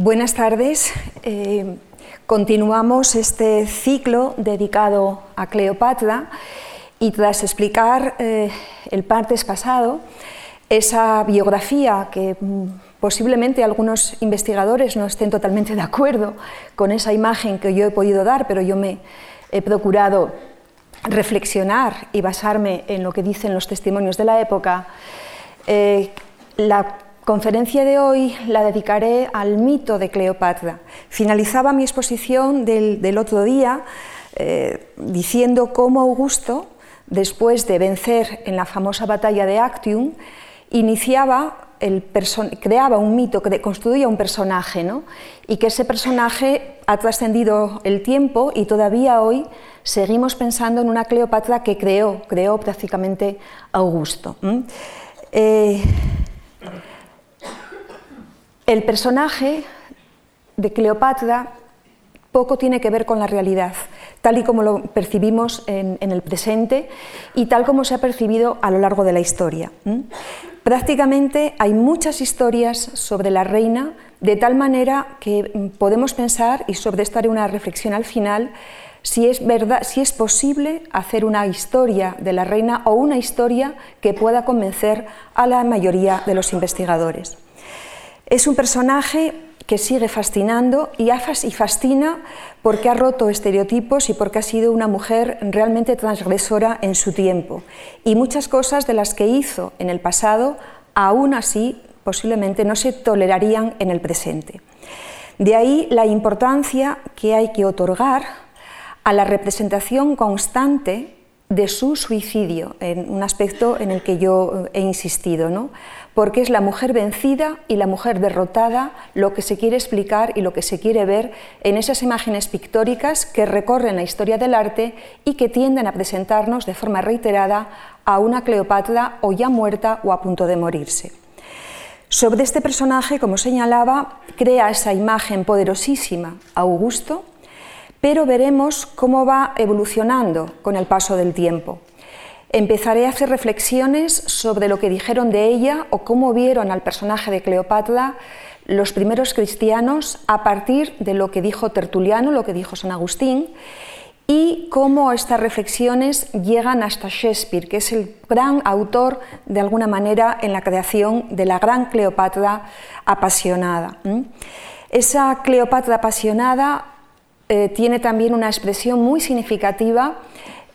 Buenas tardes. Eh, continuamos este ciclo dedicado a Cleopatra y tras explicar eh, el partes pasado, esa biografía que mm, posiblemente algunos investigadores no estén totalmente de acuerdo con esa imagen que yo he podido dar, pero yo me he procurado reflexionar y basarme en lo que dicen los testimonios de la época, eh, conferencia de hoy la dedicaré al mito de Cleopatra. Finalizaba mi exposición del, otro día eh, diciendo cómo Augusto, después de vencer en la famosa batalla de Actium, iniciaba creaba un mito, que construía un personaje, ¿no? y que ese personaje ha trascendido el tiempo y todavía hoy seguimos pensando en una Cleopatra que creó, creó prácticamente Augusto. El personaje de Cleopatra poco tiene que ver con la realidad, tal y como lo percibimos en, el presente y tal como se ha percibido a lo largo de la historia. Prácticamente hay muchas historias sobre la reina, de tal manera que podemos pensar, y sobre esto haré una reflexión al final, si es, si es posible hacer una historia de la reina o una historia que pueda convencer a la mayoría de los investigadores. Es un personaje que sigue fascinando y, fascina porque ha roto estereotipos y porque ha sido una mujer realmente transgresora en su tiempo. Y muchas cosas de las que hizo en el pasado, aún así, posiblemente no se tolerarían en el presente. De ahí la importancia que hay que otorgar a la representación constante de su suicidio, en un aspecto en el que yo he insistido, ¿no? Porque es la mujer vencida y la mujer derrotada lo que se quiere explicar y lo que se quiere ver en esas imágenes pictóricas que recorren la historia del arte y que tienden a presentarnos de forma reiterada a una Cleopatra o ya muerta o a punto de morirse. Sobre este personaje, como señalaba, crea esa imagen poderosísima Augusto, pero veremos cómo va evolucionando con el paso del tiempo. Empezaré a hacer reflexiones sobre lo que dijeron de ella o cómo vieron al personaje de Cleopatra los primeros cristianos a partir de lo que dijo Tertuliano, lo que dijo San Agustín, y cómo estas reflexiones llegan hasta Shakespeare, que es el gran autor, de alguna manera, en la creación de la gran Cleopatra apasionada. Esa Cleopatra apasionada eh, tiene también una expresión muy significativa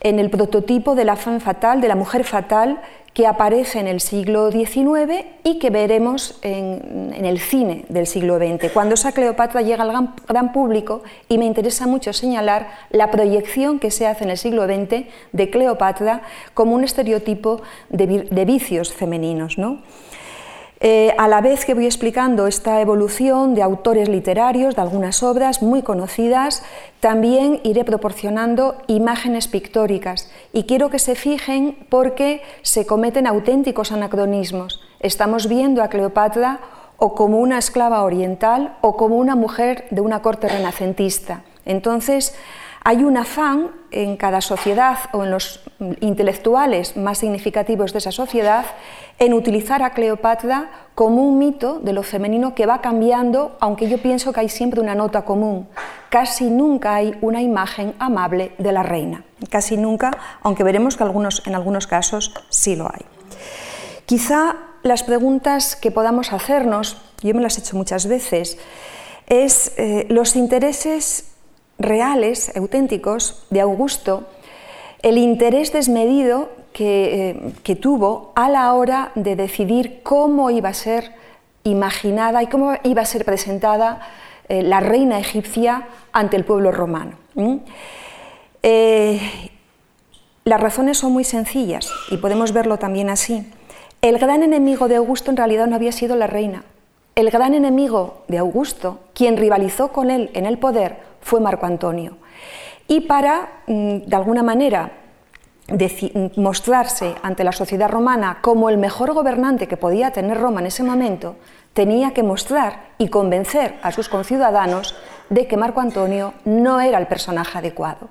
en el prototipo de la femme fatal, de la mujer fatal, que aparece en el siglo XIX y que veremos en, el cine del siglo XX, cuando esa Cleopatra llega al gran, público y me interesa mucho señalar la proyección que se hace en el siglo XX de Cleopatra como un estereotipo de, de vicios femeninos. ¿no? Eh, a la vez que voy explicando esta evolución de autores literarios, de algunas obras muy conocidas, también iré proporcionando imágenes pictóricas y quiero que se fijen porque se cometen auténticos anacronismos. Estamos viendo a Cleopatra o como una esclava oriental o como una mujer de una corte renacentista. Entonces, hay un afán en cada sociedad o en los intelectuales más significativos de esa sociedad en utilizar a Cleopatra como un mito de lo femenino que va cambiando, aunque yo pienso que hay siempre una nota común. Casi nunca hay una imagen amable de la reina. Casi nunca, aunque veremos que algunos, en algunos casos sí lo hay. Quizá las preguntas que podamos hacernos, yo me las he hecho muchas veces, es eh, los intereses reales, auténticos, de Augusto, el interés desmedido eh, que, tuvo a la hora de decidir cómo iba a ser imaginada y cómo iba a ser presentada eh, la reina egipcia ante el pueblo romano. Eh, las razones son muy sencillas y podemos verlo también así. El gran enemigo de Augusto en realidad no había sido la reina. El gran enemigo de Augusto, quien rivalizó con él en el poder, fue Marco Antonio. Y para, mm, de alguna manera, mostrarse ante la sociedad romana como el mejor gobernante que podía tener Roma en ese momento, tenía que mostrar y convencer a sus conciudadanos de que Marco Antonio no era el personaje adecuado.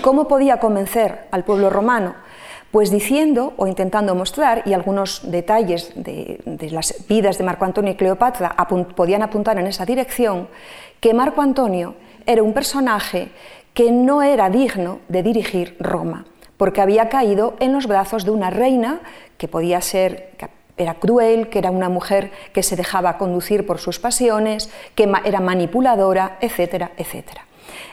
¿Cómo podía convencer al pueblo romano? Pues diciendo o intentando mostrar, y algunos detalles de, las vidas de Marco Antonio y Cleopatra podían apuntar en esa dirección, que Marco Antonio era un personaje que no era digno de dirigir Roma, porque había caído en los brazos de una reina que podía ser, que era cruel, que era una mujer que se dejaba conducir por sus pasiones, que era manipuladora, etcétera, etcétera.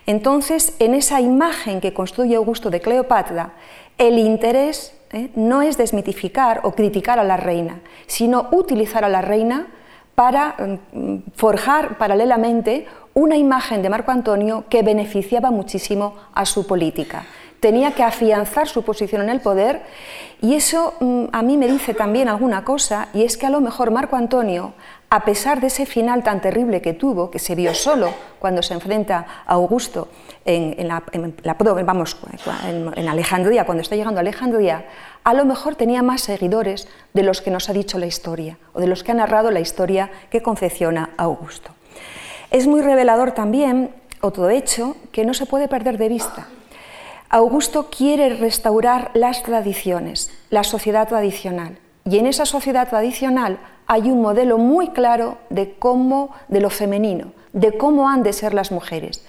Entonces, en esa imagen que construye Augusto de Cleopatra, el interés ¿eh? no es desmitificar o criticar a la reina, sino utilizar a la reina para mm, forjar paralelamente una imagen de Marco Antonio que beneficiaba muchísimo a su política. Tenía que afianzar su posición en el poder y eso mm, a mí me dice también alguna cosa y es que a lo mejor Marco Antonio, a pesar de ese final tan terrible que tuvo, que se vio solo cuando se enfrenta a Augusto en, la, en Alejandría, cuando está llegando a Alejandría, a lo mejor tenía más seguidores de los que nos ha dicho la historia o de los que ha narrado la historia que confecciona Augusto. Es muy revelador también otro hecho que no se puede perder de vista. Augusto quiere restaurar las tradiciones, la sociedad tradicional, y en esa sociedad tradicional hay un modelo muy claro de cómo de lo femenino, de cómo han de ser las mujeres.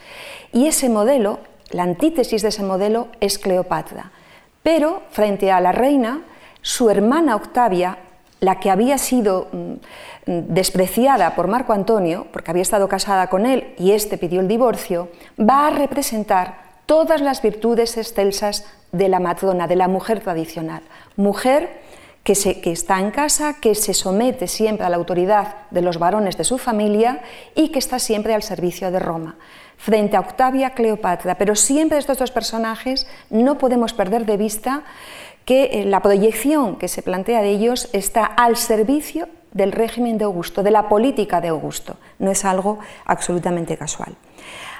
Y ese modelo, la antítesis de ese modelo es Cleopatra. Pero frente a la reina, su hermana Octavia, la que había sido mm, despreciada por Marco Antonio, porque había estado casada con él y éste pidió el divorcio, va a representar todas las virtudes excelsas de la matrona, de la mujer tradicional. Mujer que, que, está en casa, que se somete siempre a la autoridad de los varones de su familia y que está siempre al servicio de Roma. Frente a Octavia Cleopatra, pero siempre estos dos personajes no podemos perder de vista que eh, la proyección que se plantea de ellos está al servicio del régimen de Augusto, de la política de Augusto. No es algo absolutamente casual.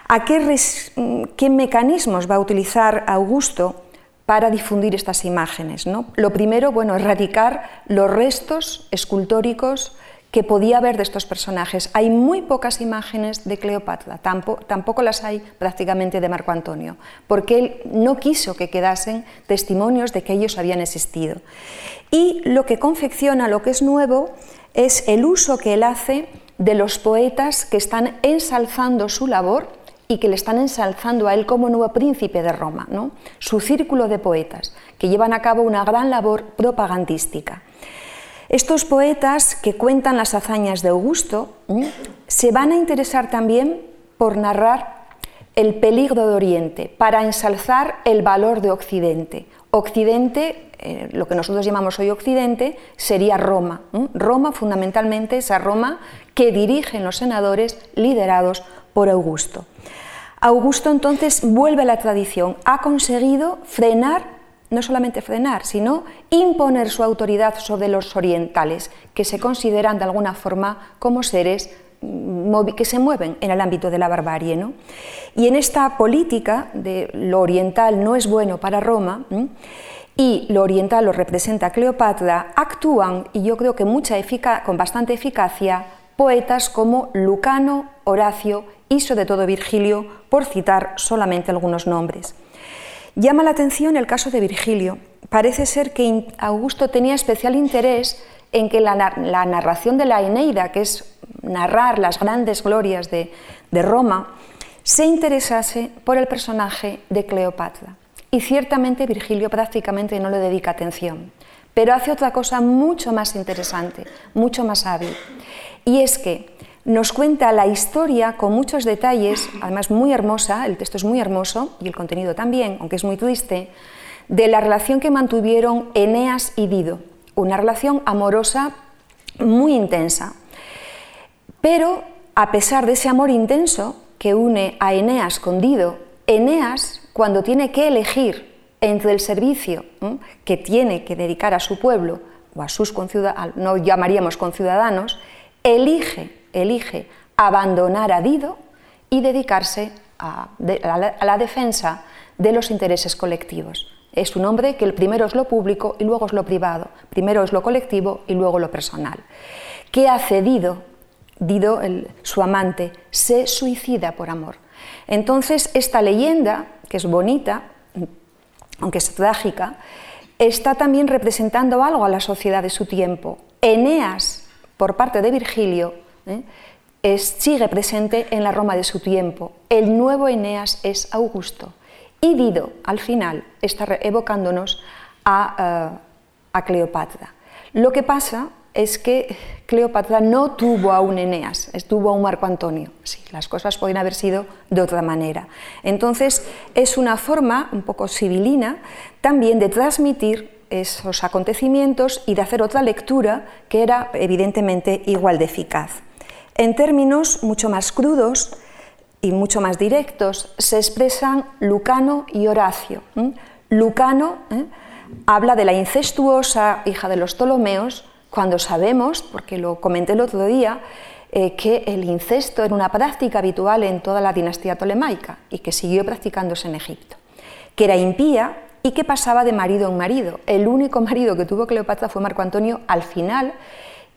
¿A qué, mecanismos va a utilizar Augusto para difundir estas imágenes? Lo primero, bueno, erradicar los restos escultóricos que podía haber de estos personajes. Hay muy pocas imágenes de Cleopatra, tampoco, las hay prácticamente de Marco Antonio, porque él no quiso que quedasen testimonios de que ellos habían existido. Y lo que confecciona, lo que es nuevo, es el uso que él hace de los poetas que están ensalzando su labor y que le están ensalzando a él como nuevo príncipe de Roma, su círculo de poetas, que llevan a cabo una gran labor propagandística. Estos poetas que cuentan las hazañas de Augusto se van a interesar también por narrar el peligro de Oriente, para ensalzar el valor de Occidente. Occidente eh, lo que nosotros llamamos hoy Occidente, sería Roma. Roma, fundamentalmente, esa Roma que dirigen los senadores liderados por Augusto. Augusto entonces vuelve a la tradición, ha conseguido frenar, no solamente frenar, sino imponer su autoridad sobre los orientales, que se consideran de alguna forma como seres que se mueven en el ámbito de la barbarie. Y en esta política de lo oriental no es bueno para Roma, y lo oriental lo representa Cleopatra, actúan, y yo creo que mucha con bastante eficacia, poetas como Lucano, Horacio y sobre todo Virgilio, por citar solamente algunos nombres. Llama la atención el caso de Virgilio. Parece ser que Augusto tenía especial interés en que la, narración de la Eneida, que es narrar las grandes glorias de Roma, se interesase por el personaje de Cleopatra. Y ciertamente Virgilio prácticamente no le dedica atención, pero hace otra cosa mucho más interesante, mucho más hábil. Y es que nos cuenta la historia con muchos detalles, además muy hermosa, el texto es muy hermoso y el contenido también, aunque es muy triste, de la relación que mantuvieron Eneas y Dido, una relación amorosa muy intensa. Pero a pesar de ese amor intenso que une a Eneas con Dido, Eneas cuando tiene que elegir entre el servicio que tiene que dedicar a su pueblo o a sus conciudadanos, no llamaríamos conciudadanos, elige, elige abandonar a Dido y dedicarse a, la, defensa de los intereses colectivos. Es un hombre que el primero es lo público y luego es lo privado, primero es lo colectivo y luego lo personal. ¿Qué hace Dido? Dido, su amante, se suicida por amor. Entonces, esta leyenda, que es bonita, aunque es trágica, está también representando algo a la sociedad de su tiempo. Eneas, por parte de Virgilio, ¿eh? sigue presente en la Roma de su tiempo. El nuevo Eneas es Augusto. Y Dido, al final, está evocándonos a, eh, a Cleopatra. Lo que pasa es que Cleopatra no tuvo a un Eneas, estuvo a un Marco Antonio. Sí, las cosas pueden haber sido de otra manera. Entonces, es una forma un poco civilina también de transmitir esos acontecimientos y de hacer otra lectura que era evidentemente igual de eficaz. En términos mucho más crudos y mucho más directos se expresan Lucano y Horacio. Lucano ¿eh? habla de la incestuosa hija de los Ptolomeos, cuando sabemos, porque lo comenté el otro día, eh, que el incesto era una práctica habitual en toda la dinastía tolemaica y que siguió practicándose en Egipto, que era impía y que pasaba de marido en marido. El único marido que tuvo Cleopatra fue Marco Antonio al final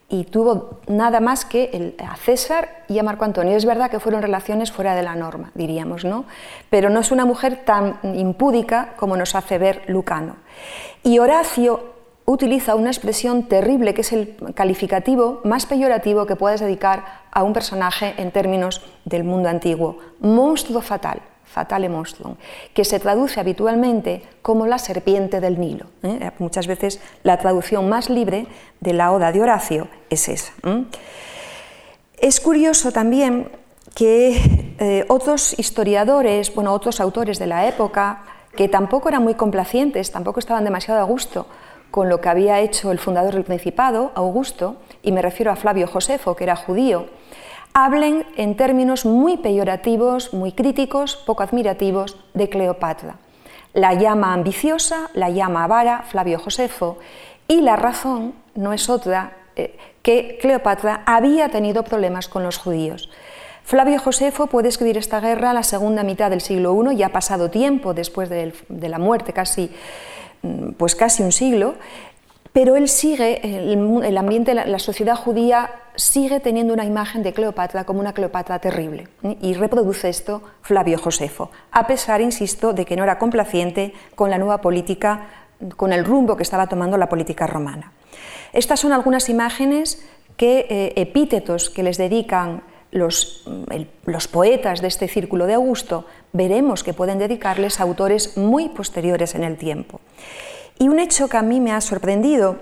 y tuvo nada más que a César y a Marco Antonio. Es verdad que fueron relaciones fuera de la norma, diríamos, ¿no? Pero no es una mujer tan impúdica como nos hace ver Lucano. Y Horacio utiliza una expresión terrible que es el calificativo más peyorativo que puedes dedicar a un personaje en términos del mundo antiguo, monstruo fatal, fatale monstrum, que se traduce habitualmente como la serpiente del Nilo. ¿eh? Muchas veces la traducción más libre de la Oda de Horacio es esa. Es curioso también que eh, otros historiadores, bueno, otros autores de la época, que tampoco eran muy complacientes, tampoco estaban demasiado a gusto con lo que había hecho el fundador del Principado, Augusto, y me refiero a Flavio Josefo, que era judío, hablen en términos muy peyorativos, muy críticos, poco admirativos de Cleopatra. La llama ambiciosa, la llama avara Flavio Josefo, y la razón no es otra eh, que Cleopatra había tenido problemas con los judíos. Flavio Josefo puede escribir esta guerra a la segunda mitad del siglo I, ya ha pasado tiempo después de la muerte casi pues casi un siglo, pero él sigue, el, ambiente, la, sociedad judía sigue teniendo una imagen de Cleopatra como una Cleopatra terrible, y reproduce esto Flavio Josefo, a pesar, insisto, de que no era complaciente con la nueva política, con el rumbo que estaba tomando la política romana. Estas son algunas imágenes que eh, epítetos que les dedican los, los, poetas de este círculo de Augusto, veremos que pueden dedicarles a autores muy posteriores en el tiempo. Y un hecho que a mí me ha sorprendido,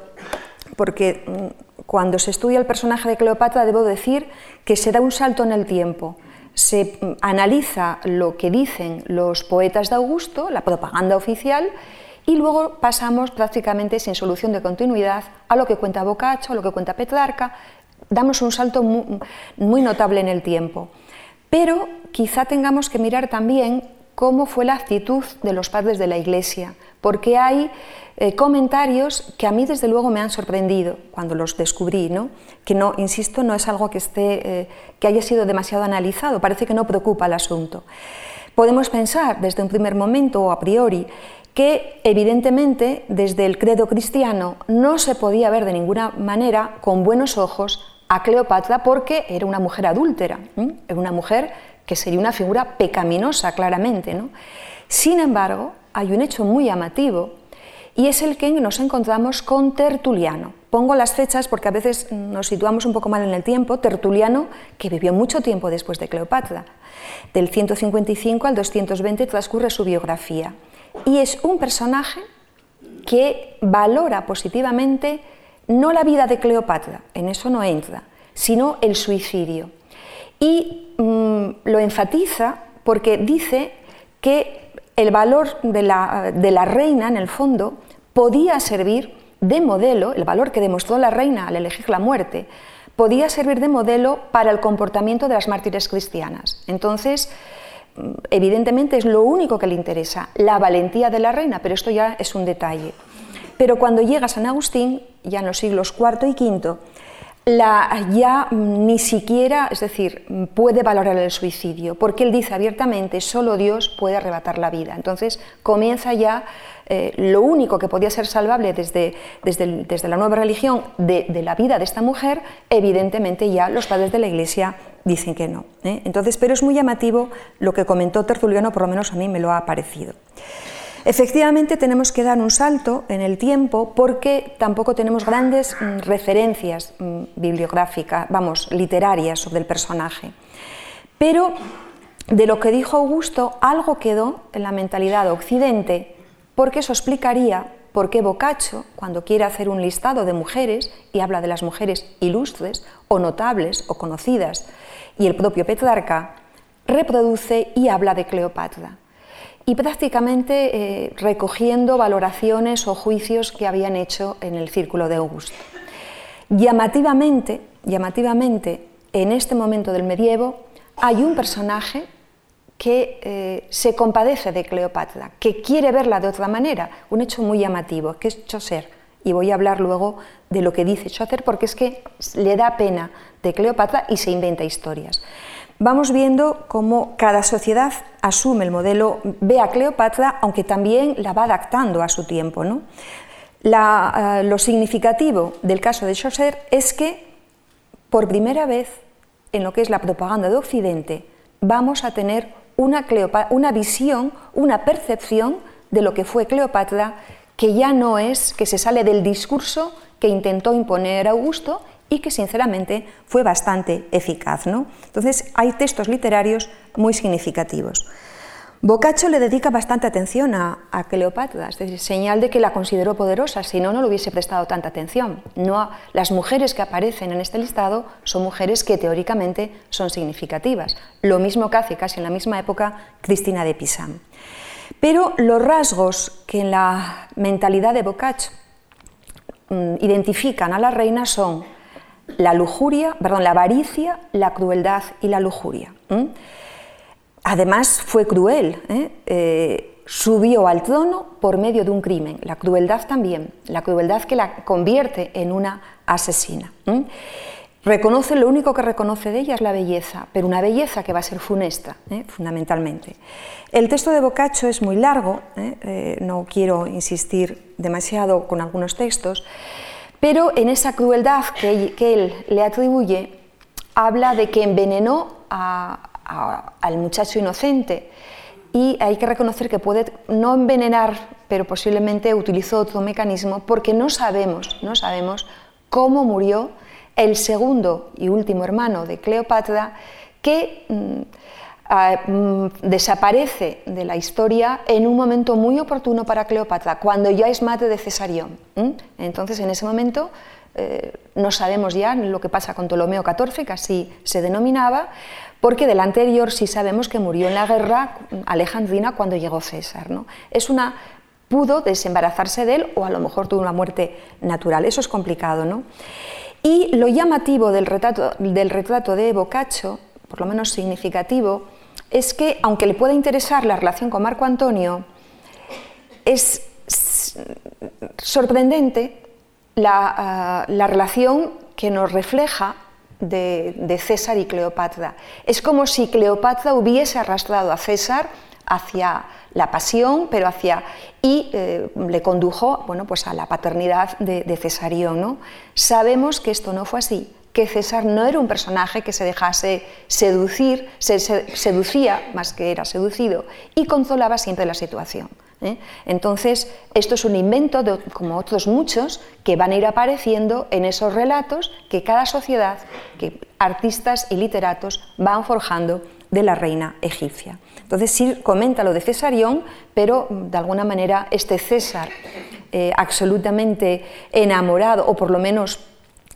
porque mm, cuando se estudia el personaje de Cleopatra debo decir que se da un salto en el tiempo. Se mm, analiza lo que dicen los poetas de Augusto, la propaganda oficial, y luego pasamos prácticamente sin solución de continuidad a lo que cuenta Boccaccio, a lo que cuenta Petrarca, damos un salto muy, notable en el tiempo. Pero quizá tengamos que mirar también cómo fue la actitud de los padres de la Iglesia, porque hay eh, comentarios que a mí desde luego me han sorprendido cuando los descubrí, ¿no? que no, insisto, no es algo que, esté, eh, que haya sido demasiado analizado, parece que no preocupa el asunto. Podemos pensar desde un primer momento o a priori que evidentemente desde el credo cristiano no se podía ver de ninguna manera con buenos ojos a Cleopatra porque era una mujer adúltera, era una mujer que sería una figura pecaminosa claramente. ¿no? Sin embargo, hay un hecho muy llamativo y es el que nos encontramos con Tertuliano. Pongo las fechas porque a veces nos situamos un poco mal en el tiempo. Tertuliano, que vivió mucho tiempo después de Cleopatra. Del 155 al 220 transcurre su biografía. Y es un personaje que valora positivamente no la vida de Cleopatra, en eso no entra, sino el suicidio. Y mm, lo enfatiza porque dice que el valor de la, reina, en el fondo, podía servir de modelo, el valor que demostró la reina al elegir la muerte, podía servir de modelo para el comportamiento de las mártires cristianas. Entonces, mm, evidentemente es lo único que le interesa, la valentía de la reina, pero esto ya es un detalle. Pero cuando llega San Agustín, ya en los siglos IV y V, la, ya ni siquiera, es decir, puede valorar el suicidio, porque él dice abiertamente, solo Dios puede arrebatar la vida. Entonces comienza ya eh, lo único que podía ser salvable desde, desde, la nueva religión de, la vida de esta mujer, evidentemente ya los padres de la Iglesia dicen que no. ¿eh? Entonces, pero es muy llamativo lo que comentó Tertuliano, por lo menos a mí me lo ha parecido. Efectivamente tenemos que dar un salto en el tiempo porque tampoco tenemos grandes mm, referencias mm, bibliográficas, vamos, literarias sobre el personaje. Pero de lo que dijo Augusto, algo quedó en la mentalidad de Occidente, porque eso explicaría por qué Boccaccio, cuando quiere hacer un listado de mujeres y habla de las mujeres ilustres o notables o conocidas, y el propio Petrarca reproduce y habla de Cleopatra y prácticamente eh, recogiendo valoraciones o juicios que habían hecho en el círculo de Augusto. Llamativamente, llamativamente, en este momento del medievo hay un personaje que eh, se compadece de Cleopatra, que quiere verla de otra manera, un hecho muy llamativo, que es Chaucer. Y voy a hablar luego de lo que dice Chaucer, porque es que le da pena de Cleopatra y se inventa historias vamos viendo cómo cada sociedad asume el modelo, ve a Cleopatra, aunque también la va adaptando a su tiempo. ¿no? Eh, lo significativo del caso de Chaucer es que, por primera vez en lo que es la propaganda de Occidente, vamos a tener una, una visión, una percepción de lo que fue Cleopatra, que ya no es, que se sale del discurso que intentó imponer Augusto y que sinceramente fue bastante eficaz. ¿no? Entonces hay textos literarios muy significativos. Boccaccio le dedica bastante atención a, Cleopatra, es decir, señal de que la consideró poderosa, si no, no le hubiese prestado tanta atención. No, las mujeres que aparecen en este listado son mujeres que teóricamente son significativas, lo mismo que hace casi en la misma época Cristina de Pisan. Pero los rasgos que en la mentalidad de Boccaccio mm, identifican a la reina son la lujuria, perdón, la avaricia, la crueldad y la lujuria. Además fue cruel, ¿eh? Eh, subió al trono por medio de un crimen, la crueldad también, la crueldad que la convierte en una asesina. Reconoce, lo único que reconoce de ella es la belleza, pero una belleza que va a ser funesta, ¿eh? fundamentalmente. El texto de Boccaccio es muy largo, no quiero insistir demasiado con algunos textos, pero en esa crueldad que, él le atribuye, habla de que envenenó al muchacho inocente. Y hay que reconocer que puede no envenenar, pero posiblemente utilizó otro mecanismo porque no sabemos, no sabemos cómo murió el segundo y último hermano de Cleopatra que Mm, desaparece de la historia en un momento muy oportuno para Cleopatra, cuando ya es madre de Cesarión. Entonces, en ese momento eh, no sabemos ya lo que pasa con Ptolomeo XIV, que así se denominaba, porque del anterior sí sabemos que murió en la guerra alejandrina cuando llegó César. Es una pudo desembarazarse de él o a lo mejor tuvo una muerte natural. Eso es complicado. ¿no? Y lo llamativo del retrato, del retrato de Boccaccio, por lo menos significativo, es que, aunque le pueda interesar la relación con Marco Antonio, es sorprendente la, ah, relación que nos refleja de, César y Cleopatra. Es como si Cleopatra hubiese arrastrado a César hacia la pasión, pero hacia y eh, le condujo bueno, pues a la paternidad de, de Cesarión. ¿no? Sabemos que esto no fue así que César no era un personaje que se dejase seducir, se, seducía más que era seducido y consolaba siempre la situación. ¿eh? Entonces, esto es un invento, de, como otros muchos, que van a ir apareciendo en esos relatos que cada sociedad, que artistas y literatos van forjando de la reina egipcia. Entonces, sí comenta lo de Cesarión, pero de alguna manera este César eh, absolutamente enamorado, o por lo menos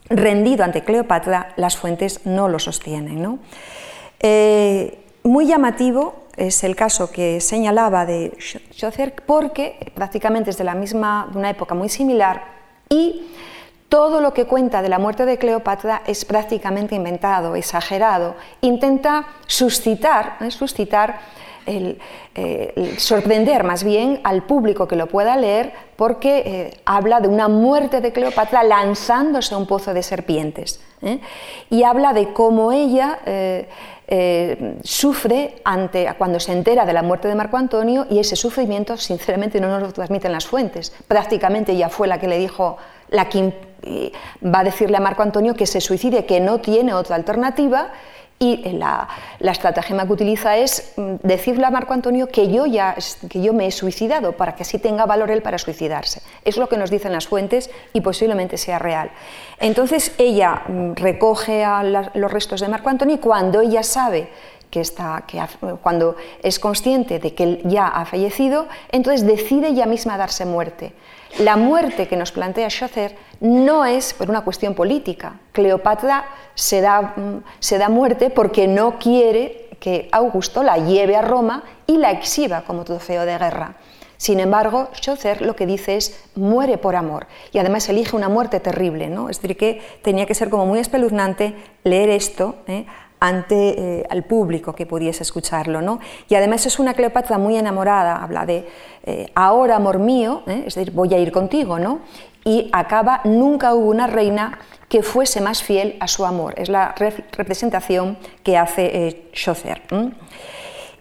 rendido ante Cleopatra, las fuentes no lo sostienen. Eh, muy llamativo es el caso que señalaba de Chaucer porque prácticamente es de la misma, de una época muy similar y todo lo que cuenta de la muerte de Cleopatra es prácticamente inventado, exagerado, intenta suscitar, ¿eh? suscitar el, sorprender más bien al público que lo pueda leer porque eh, habla de una muerte de Cleopatra lanzándose a un pozo de serpientes ¿eh? y habla de cómo ella eh, sufre ante, cuando se entera de la muerte de Marco Antonio y ese sufrimiento sinceramente no nos lo transmiten las fuentes. Prácticamente ella fue la que le dijo, la que va a decirle a Marco Antonio que se suicide, que no tiene otra alternativa Y la, la, estratagema que utiliza es mm, decirle a Marco Antonio que yo, ya, que yo me he suicidado para que así tenga valor él para suicidarse. Es lo que nos dicen las fuentes y posiblemente sea real. Entonces ella mm, recoge los restos de Marco Antonio y cuando ella sabe que, está, que cuando es consciente de que ya ha fallecido, entonces decide ella misma darse muerte. La muerte que nos plantea Schocer no es por una cuestión política. Cleopatra se da, mm, se da muerte porque no quiere que Augusto la lleve a Roma y la exhiba como trofeo de guerra. Sin embargo, Schocer lo que dice es muere por amor y además elige una muerte terrible, ¿no? Es decir, que tenía que ser como muy espeluznante leer esto ¿eh? Ante eh, público que pudiese escucharlo. ¿no? Y además es una Cleopatra muy enamorada, habla de eh, ahora amor mío, ¿eh? es decir, voy a ir contigo, ¿no? y acaba, nunca hubo una reina que fuese más fiel a su amor. Es la representación que hace Chaucer.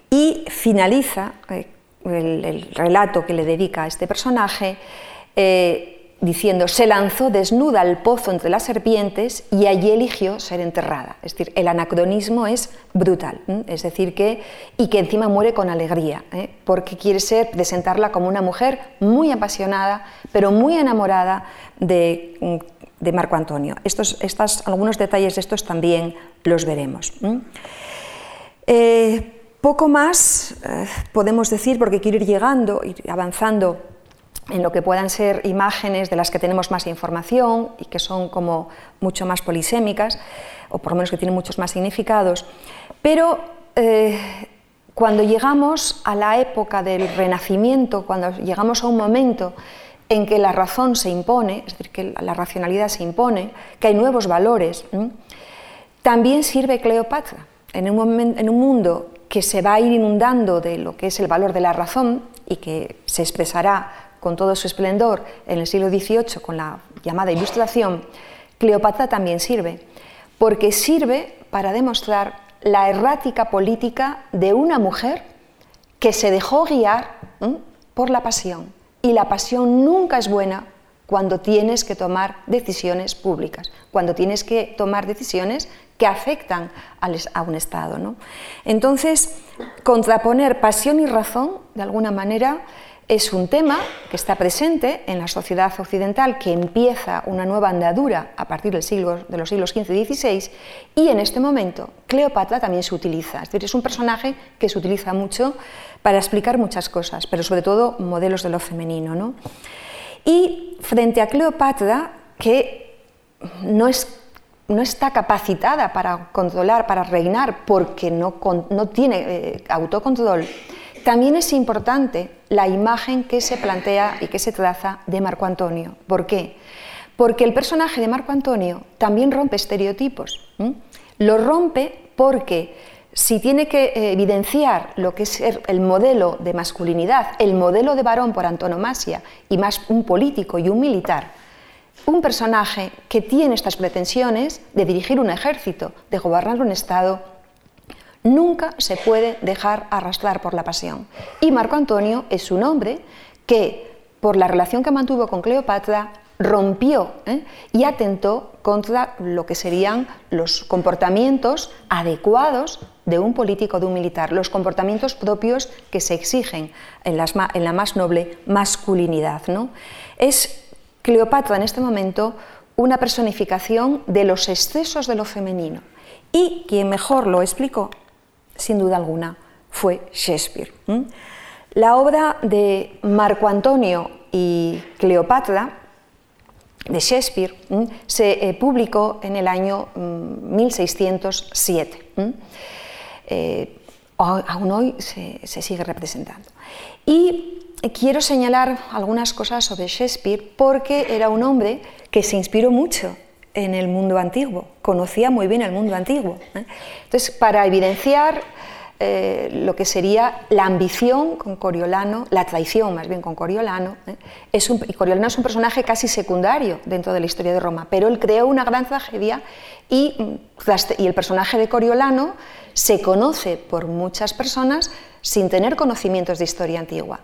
Y finaliza el, el, relato que le dedica a este personaje diciendo, se lanzó desnuda al pozo entre las serpientes y allí eligió ser enterrada. Es decir, el anacronismo es brutal, es decir, que, y que encima muere con alegría, ¿eh? porque quiere ser, presentarla como una mujer muy apasionada, pero muy enamorada de, de Marco Antonio. Estos, estas, algunos detalles de estos también los veremos. Eh, poco más eh, podemos decir, porque quiero ir llegando, ir avanzando en lo que puedan ser imágenes de las que tenemos más información y que son como mucho más polisémicas, o por lo menos que tienen muchos más significados, pero eh, cuando llegamos a la época del renacimiento, cuando llegamos a un momento en que la razón se impone, es decir, que la racionalidad se impone, que hay nuevos valores, también sirve Cleopatra. En un, en un mundo que se va a ir inundando de lo que es el valor de la razón y que se expresará con todo su esplendor en el siglo XVIII con la llamada Ilustración, Cleopatra también sirve, porque sirve para demostrar la errática política de una mujer que se dejó guiar por la pasión. Y la pasión nunca es buena cuando tienes que tomar decisiones públicas, cuando tienes que tomar decisiones que afectan a un Estado. ¿no? Entonces, contraponer pasión y razón, de alguna manera, es un tema que está presente en la sociedad occidental que empieza una nueva andadura a partir del siglo, de los siglos XV y XVI y en este momento Cleopatra también se utiliza. Es es un personaje que se utiliza mucho para explicar muchas cosas, pero sobre todo modelos de lo femenino. ¿no? Y frente a Cleopatra, que no, es, no está capacitada para controlar, para reinar, porque no, no tiene eh, autocontrol, también es importante la imagen que se plantea y que se traza de Marco Antonio. ¿Por qué? Porque el personaje de Marco Antonio también rompe estereotipos. Lo rompe porque si tiene que evidenciar lo que es el modelo de masculinidad, el modelo de varón por antonomasia y más un político y un militar, un personaje que tiene estas pretensiones de dirigir un ejército, de gobernar un Estado, nunca se puede dejar arrastrar por la pasión. Y Marco Antonio es un hombre que, por la relación que mantuvo con Cleopatra, rompió ¿eh? y atentó contra lo que serían los comportamientos adecuados de un político, de un militar, los comportamientos propios que se exigen en, la más noble masculinidad. ¿no? Es Cleopatra en este momento una personificación de los excesos de lo femenino. Y quien mejor lo explicó sin duda alguna, fue Shakespeare. La obra de Marco Antonio y Cleopatra de Shakespeare se eh, publicó en el año 1607. Mm, eh, aún hoy se, se, sigue representando. Y quiero señalar algunas cosas sobre Shakespeare porque era un hombre que se inspiró mucho en el mundo antiguo, conocía muy bien el mundo antiguo. ¿eh? Entonces, para evidenciar eh, lo que sería la ambición con Coriolano, la traición más bien con Coriolano, ¿eh? y Coriolano es un personaje casi secundario dentro de la historia de Roma, pero él creó una gran tragedia y, mm, y el personaje de Coriolano se conoce por muchas personas sin tener conocimientos de historia antigua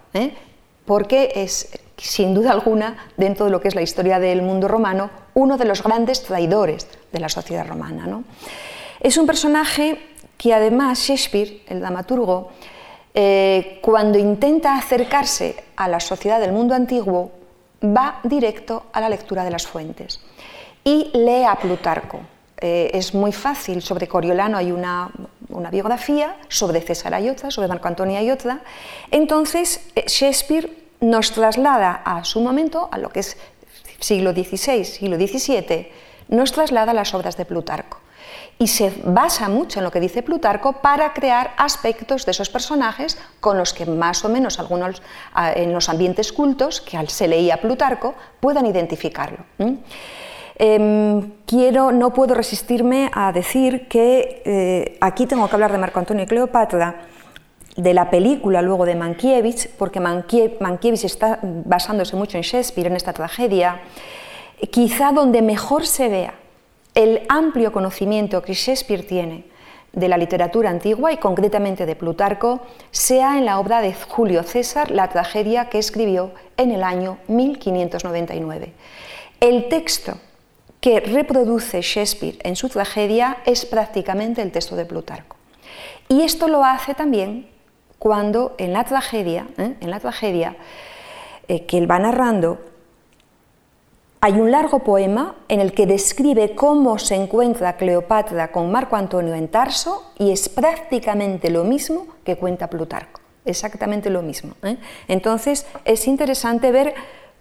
porque es, sin duda alguna, dentro de lo que es la historia del mundo romano, uno de los grandes traidores de la sociedad romana. Es un personaje que además Shakespeare, el dramaturgo, eh, cuando intenta acercarse a la sociedad del mundo antiguo, va directo a la lectura de las fuentes y lee a Plutarco. Eh, es muy fácil, sobre Coriolano hay una, biografía, sobre César Ayotza, sobre Marco Antonio Ayotza. Entonces, eh, Shakespeare nos traslada a su momento, a lo que es siglo XVI, siglo XVII, nos traslada a las obras de Plutarco. Y se basa mucho en lo que dice Plutarco para crear aspectos de esos personajes con los que más o menos algunos en los ambientes cultos, que se leía Plutarco, puedan identificarlo. Em, quiero, no puedo resistirme a decir que eh, aquí tengo que hablar de Marco Antonio y Cleopatra, de la película luego de Mankiewicz, porque Mankiewicz está basándose mucho en Shakespeare, en esta tragedia, quizá donde mejor se vea el amplio conocimiento que Shakespeare tiene de la literatura antigua y concretamente de Plutarco, sea en la obra de Julio César, la tragedia que escribió en el año 1599. El texto que reproduce Shakespeare en su tragedia es prácticamente el texto de Plutarco. Y esto lo hace también cuando en la tragedia, ¿eh? en la tragedia eh, que él va narrando, hay un largo poema en el que describe cómo se encuentra Cleopatra con Marco Antonio en Tarso y es prácticamente lo mismo que cuenta Plutarco, exactamente lo mismo. ¿eh? Entonces es interesante ver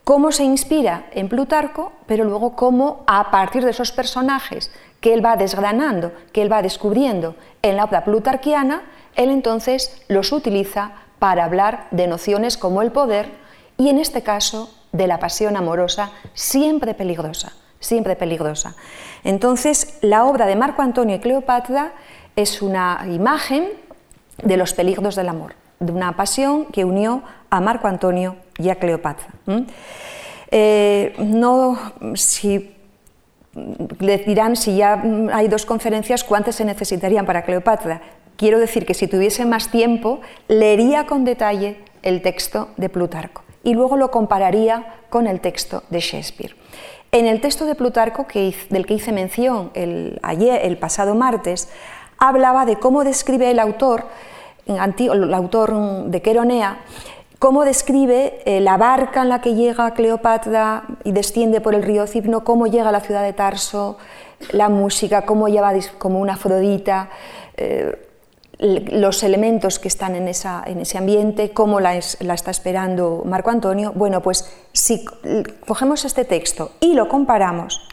cómo se inspira en Plutarco, pero luego cómo a partir de esos personajes que él va desgranando, que él va descubriendo en la obra plutarquiana, él entonces los utiliza para hablar de nociones como el poder y en este caso de la pasión amorosa, siempre peligrosa, siempre peligrosa. Entonces, la obra de Marco Antonio y Cleopatra es una imagen de los peligros del amor, de una pasión que unió a Marco Antonio y a Cleopatra. Eh, no, si les dirán si ya hay dos conferencias, ¿cuántas se necesitarían para Cleopatra? Quiero decir que si tuviese más tiempo, leería con detalle el texto de Plutarco y luego lo compararía con el texto de Shakespeare. En el texto de Plutarco, del que hice mención el, ayer, el pasado martes, hablaba de cómo describe el autor, el autor de Queronea, cómo describe eh, la barca en la que llega Cleopatra y desciende por el río Cipno, cómo llega a la ciudad de Tarso, la música, cómo lleva como una Afrodita. Eh, los elementos que están en, ese ambiente, cómo la, está esperando Marco Antonio. Bueno, pues si cogemos este texto y lo comparamos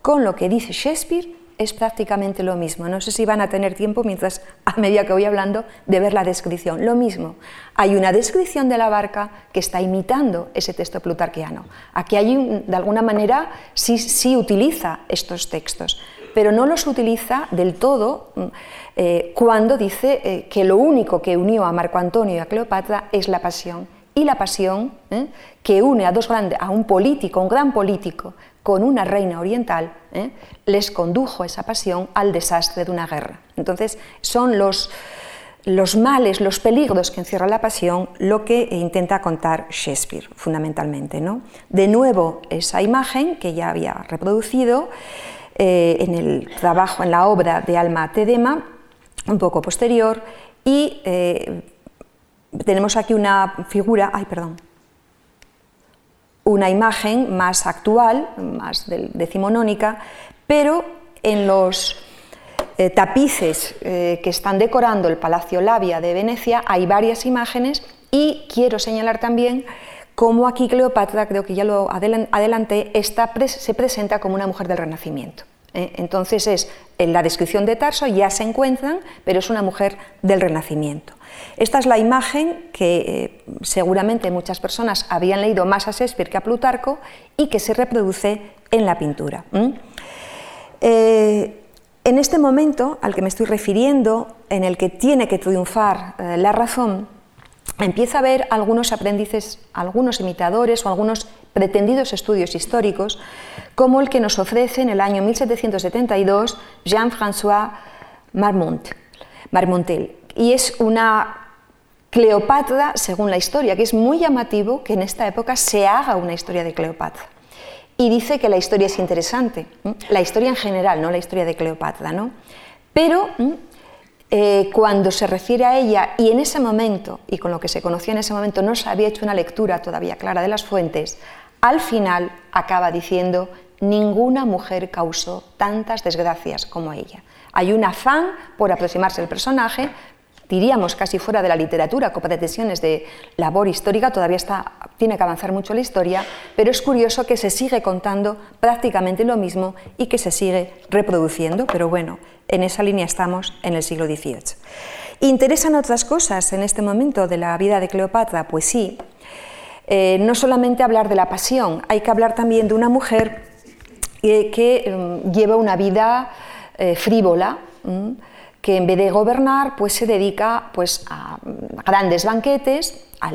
con lo que dice Shakespeare, es prácticamente lo mismo. No sé si van a tener tiempo, mientras a medida que voy hablando, de ver la descripción. Lo mismo. Hay una descripción de la barca que está imitando ese texto plutarquiano. Aquí hay, de alguna manera, sí, sí utiliza estos textos, pero no los utiliza del todo mm, eh, cuando dice eh, que lo único que unió a Marco Antonio y a Cleopatra es la pasión. Y la pasión ¿eh? que une a dos grandes, a un político, un gran político, con una reina oriental, les condujo esa pasión al desastre de una guerra. Entonces, son los, los males, los peligros que encierra la pasión, lo que intenta contar Shakespeare, fundamentalmente. ¿no? De nuevo, esa imagen que ya había reproducido en el trabajo, en la obra de Alma Tedema, un poco posterior y eh, tenemos aquí una figura, ay, perdón, una imagen más actual, más decimonónica, pero en los eh, tapices eh, que están decorando el Palacio Labia de Venecia hay varias imágenes y quiero señalar también cómo aquí Cleopatra, creo que ya lo adelanté, se presenta como una mujer del Renacimiento. ¿eh? Entonces es en la descripción de Tarso ya se encuentran, pero es una mujer del Renacimiento. Esta es la imagen que eh, seguramente muchas personas habían leído más a Shakespeare que a Plutarco y que se reproduce en la pintura. Eh, en este momento al que me estoy refiriendo, en el que tiene que triunfar la razón, empieza a haber algunos aprendices, algunos imitadores o algunos pretendidos estudios históricos, como el que nos ofrece en el año 1772 Jean-François Marmontel. Y es una Cleopatra según la historia, que es muy llamativo que en esta época se haga una historia de Cleopatra. Y dice que la historia es interesante, la historia en general, no la historia de Cleopatra, ¿no? Pero eh, cuando se refiere a ella y en ese momento, y con lo que se conocía en ese momento, no se había hecho una lectura todavía clara de las fuentes, al final acaba diciendo, ninguna mujer causó tantas desgracias como ella. Hay un afán por aproximarse al personaje, diríamos casi fuera de la literatura, con pretensiones de labor histórica, todavía está, tiene que avanzar mucho la historia, pero es curioso que se sigue contando prácticamente lo mismo y que se sigue reproduciendo, pero bueno, en esa línea estamos en el siglo XVIII. ¿Interesan otras cosas en este momento de la vida de Cleopatra? Pues sí. Eh, no solamente hablar de la pasión, hay que hablar también de una mujer eh, que em, lleva una vida eh, frívola, que en vez de gobernar, pues se dedica pues, a grandes banquetes, a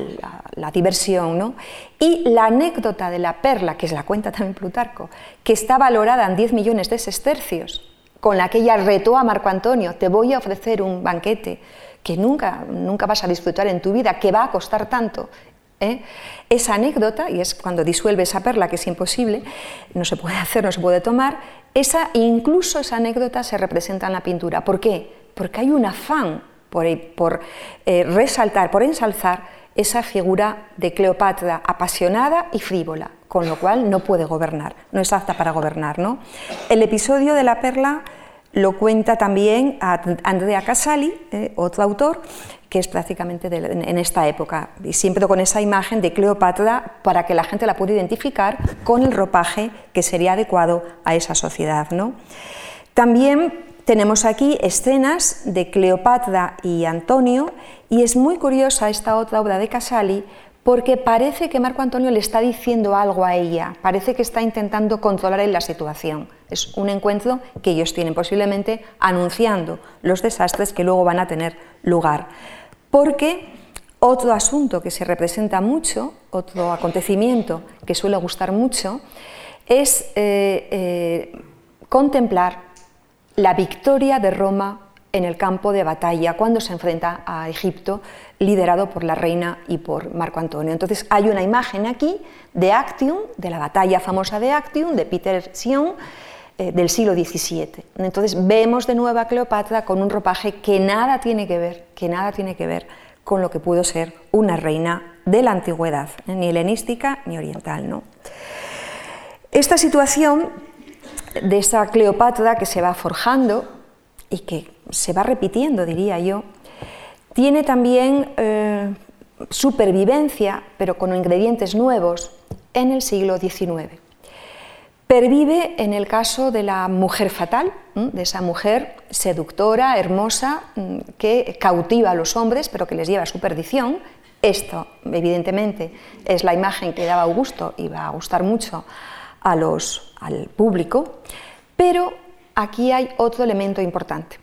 la, diversión. ¿no? Y la anécdota de la perla, que es la cuenta también Plutarco, que está valorada en 10 millones de sestercios, con la que ella retó a Marco Antonio, te voy a ofrecer un banquete que nunca, nunca vas a disfrutar en tu vida, que va a costar tanto. ¿eh? Esa anécdota, y es cuando disuelve esa perla, que es imposible, no se puede hacer, no se puede tomar, esa, incluso esa anécdota se representa en la pintura. ¿Por qué? Porque hay un afán por, eh, resaltar, por ensalzar esa figura de Cleopatra apasionada y frívola, con lo cual no puede gobernar, no es apta para gobernar. ¿no? El episodio de la perla lo cuenta también Andrea Casali, eh, otro autor, que es prácticamente en esta época, y siempre con esa imagen de Cleopatra para que la gente la pueda identificar con el ropaje que sería adecuado a esa sociedad. ¿no? También tenemos aquí escenas de Cleopatra y Antonio, y es muy curiosa esta otra obra de Casali porque parece que Marco Antonio le está diciendo algo a ella, parece que está intentando controlar en la situación. Es un encuentro que ellos tienen posiblemente anunciando los desastres que luego van a tener lugar. Porque otro asunto que se representa mucho, otro acontecimiento que suele gustar mucho, es eh, eh, contemplar la victoria de Roma en el campo de batalla cuando se enfrenta a Egipto, liderado por la reina y por Marco Antonio. Entonces hay una imagen aquí de Actium, de la batalla famosa de Actium, de Peter Sion, eh, del siglo XVII. Entonces vemos de nuevo a Cleopatra con un ropaje que nada tiene que ver, que nada tiene que ver con lo que pudo ser una reina de la antigüedad, ni helenística ni oriental. ¿no? Esta situación de esa Cleopatra que se va forjando y que se va repitiendo, diría yo, tiene también eh, supervivencia, pero con ingredientes nuevos, en el siglo XIX. Pervive en el caso de la mujer fatal, de esa mujer seductora, hermosa, que cautiva a los hombres, pero que les lleva a su perdición. Esto, evidentemente, es la imagen que daba Augusto y va a gustar mucho a los, al público, pero aquí hay otro elemento importante.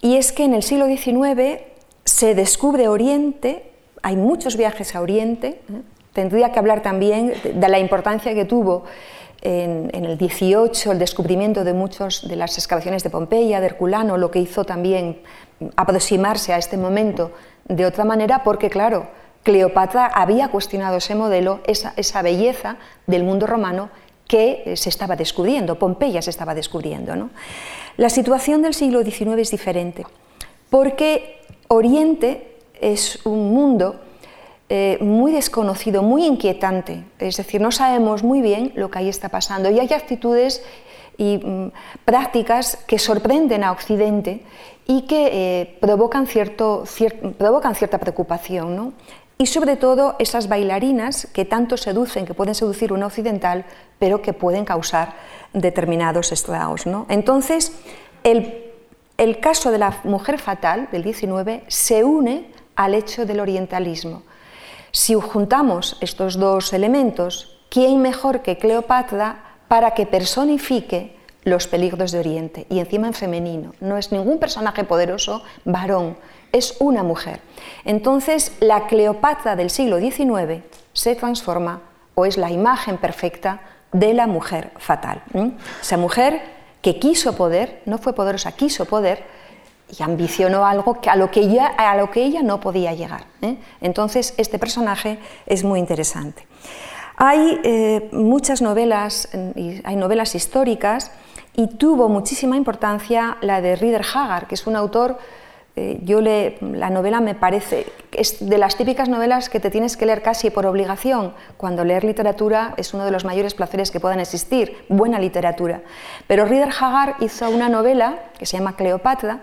Y es que en el siglo XIX se descubre Oriente, hay muchos viajes a Oriente, ¿eh? tendría que hablar también de la importancia que tuvo en, el 18 el descubrimiento de muchas de las excavaciones de Pompeya, de Herculano, lo que hizo también aproximarse a este momento de otra manera, porque claro, Cleopatra había cuestionado ese modelo, esa, esa belleza del mundo romano que eh, se estaba descubriendo, Pompeya se estaba descubriendo. ¿no? La situación del siglo XIX es diferente, porque Oriente es un mundo eh, muy desconocido, muy inquietante, es decir, no sabemos muy bien lo que ahí está pasando y hay actitudes y mm, prácticas que sorprenden a Occidente y que eh, provocan, provocan cierta preocupación. ¿no? Y sobre todo esas bailarinas que tanto seducen, que pueden seducir un occidental, pero que pueden causar determinados estragos. ¿no? Entonces, el, el caso de la mujer fatal del 19 se une al hecho del orientalismo. Si juntamos estos dos elementos, ¿quién mejor que Cleopatra para que personifique los peligros de Oriente? Y encima en femenino. No es ningún personaje poderoso varón, es una mujer. Entonces, la Cleopatra del siglo XIX se transforma o es la imagen perfecta de la mujer fatal. Esa mujer que quiso poder, no fue poderosa, quiso poder y ambicionó algo a, lo que ella, a lo que ella no podía llegar. ¿eh? Entonces, este personaje es muy interesante. Hay eh, muchas novelas, hay novelas históricas y tuvo muchísima importancia la de Rieder Hagar, que es un autor eh, yo le, la novela me parece, es de las típicas novelas que te tienes que leer casi por obligación, cuando leer literatura es uno de los mayores placeres que puedan existir, buena literatura. Pero Rieder Hagar hizo una novela que se llama Cleopatra,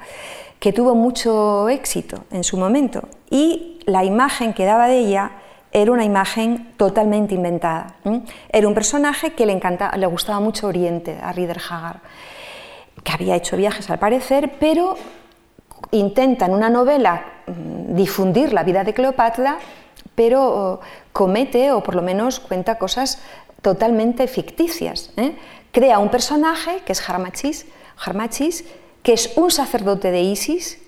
que tuvo mucho éxito en su momento, y la imagen que daba de ella era una imagen totalmente inventada. Era un personaje que le, encantaba, le gustaba mucho Oriente, a Rieder Hagar, que había hecho viajes al parecer, pero intenta en una novela mm, difundir la vida de Cleopatra, pero oh, comete o por lo menos cuenta cosas totalmente ficticias. ¿eh? Crea un personaje que es Harmachis, Harmachis que es un sacerdote de Isis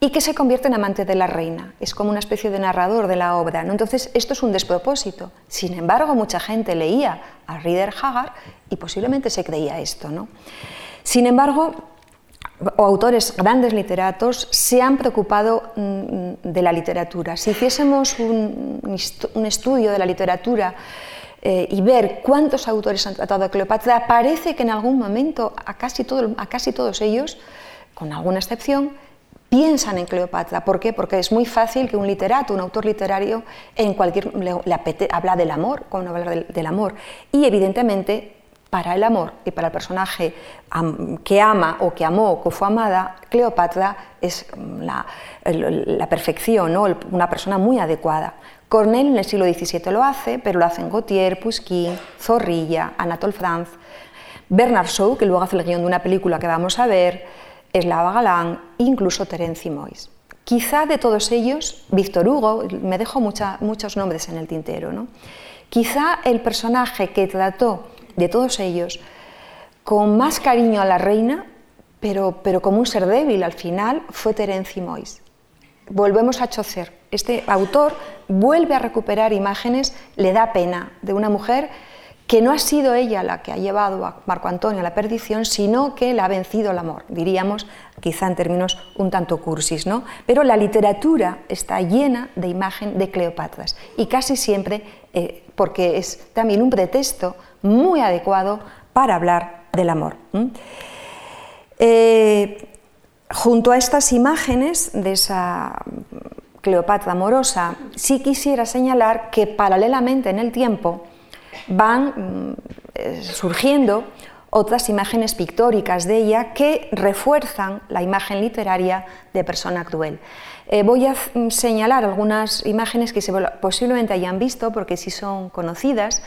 y que se convierte en amante de la reina. Es como una especie de narrador de la obra. ¿no? Entonces, esto es un despropósito. Sin embargo, mucha gente leía a Rieder Hagar y posiblemente se creía esto. ¿no? Sin embargo, o autores, grandes literatos, se han preocupado mm, de la literatura. Si hiciésemos un, estudio de la literatura eh, y ver cuántos autores han tratado a Cleopatra, parece que en algún momento a casi, a casi todos ellos, con alguna excepción, piensan en Cleopatra. ¿Por qué? Porque es muy fácil que un literato, un autor literario, en cualquier le, habla del amor, cuando habla del, del amor. Y evidentemente para el amor y para el personaje que ama o que amó o que fue amada, Cleopatra es mm, la, perfección, ¿no? una persona muy adecuada. Cornell en el siglo XVII lo hace, pero lo hacen Gautier, Pusquin, Zorrilla, Anatole France, Bernard Shaw, que luego hace el guion de una película que vamos a ver, Slava Galán, incluso Terence Mois. Quizá de todos ellos, Víctor Hugo, me dejo muchos nombres en el tintero, ¿no? quizá el personaje que trató de todos ellos, con más cariño a la reina, pero, pero como un ser débil al final, fue Terence Mois. Volvemos a Chocer. Este autor vuelve a recuperar imágenes, le da pena, de una mujer que no ha sido ella la que ha llevado a Marco Antonio a la perdición, sino que la ha vencido el amor, diríamos, quizá en términos un tanto cursis, ¿no? Pero la literatura está llena de imagen de Cleopatras y casi siempre, eh, porque es también un pretexto muy adecuado para hablar del amor. Eh, junto a estas imágenes de esa Cleopatra amorosa, sí quisiera señalar que paralelamente en el tiempo van mm, eh, surgiendo otras imágenes pictóricas de ella que refuerzan la imagen literaria de persona cruel. Eh, voy a mm, señalar algunas imágenes que posiblemente hayan visto porque sí son conocidas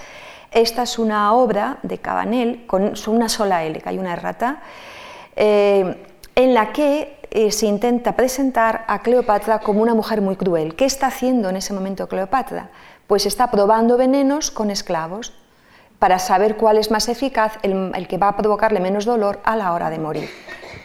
esta es una obra de Cabanel con una sola L, que hay una errata, eh, en la que eh, se intenta presentar a Cleopatra como una mujer muy cruel. ¿Qué está haciendo en ese momento Cleopatra? Pues está probando venenos con esclavos para saber cuál es más eficaz, el, que va a provocarle menos dolor a la hora de morir.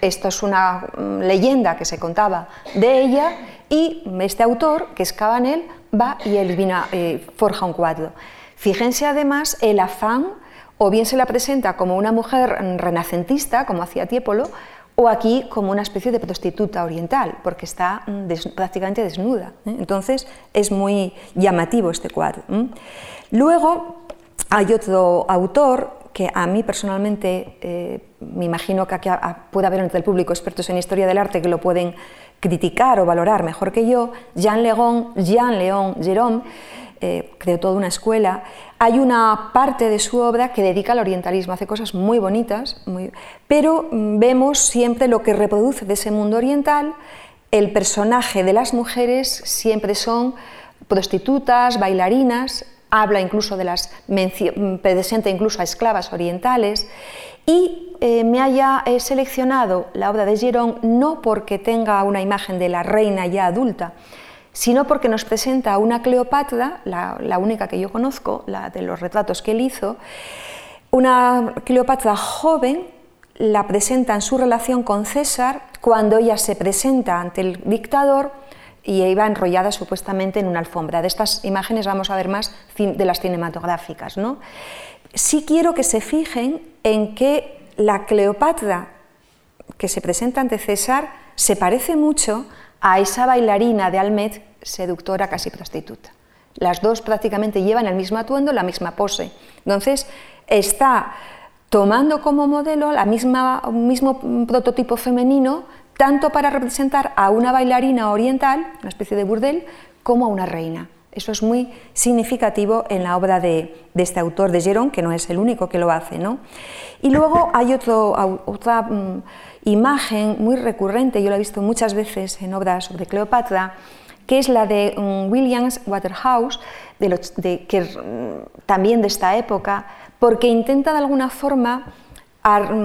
Esto es una mm, leyenda que se contaba de ella y este autor, que es Cabanel, va y elimina, eh, forja un cuadro. Fíjense además el afán, o bien se la presenta como una mujer renacentista, como hacía Tiepolo, o aquí como una especie de prostituta oriental, porque está mm, prácticamente desnuda. ¿eh? Entonces es muy llamativo este cuadro. Luego hay otro autor que a mí personalmente, eh, me imagino que aquí puede haber entre el público expertos en historia del arte que lo pueden criticar o valorar mejor que yo, Jean Leon, Jean Leon Jérôme, eh, creó toda una escuela. Hay una parte de su obra que dedica al orientalismo, hace cosas muy bonitas, pero mm, vemos siempre lo que reproduce de ese mundo oriental. El personaje de las mujeres siempre son prostitutas, bailarinas, habla incluso de las, mm, presenta incluso a esclavas orientales, y eh, me haya seleccionado la obra de Girón no porque tenga una imagen de la reina ya adulta, sino porque nos presenta a una Cleopatra, la, única que yo conozco, la de los retratos que él hizo, una Cleopatra joven, la presenta en su relación con César, cuando ella se presenta ante el dictador y iba enrollada supuestamente en una alfombra. De estas imágenes vamos a ver más de las cinematográficas. ¿no? Sí quiero que se fijen en que la Cleopatra que se presenta ante César se parece mucho a esa bailarina de Almet, seductora casi prostituta. Las dos prácticamente llevan el mismo atuendo, la misma pose. Entonces, está tomando como modelo la misma, un mismo prototipo femenino, tanto para representar a una bailarina oriental, una especie de burdel, como a una reina. Eso es muy significativo en la obra de, este autor, de Gerón, que no es el único que lo hace. ¿no? Y luego hay otra mm, imagen muy recurrente, yo la he visto muchas veces en obras sobre Cleopatra, que es la de mm, Williams Waterhouse, que, mm, también de esta época, porque intenta de alguna forma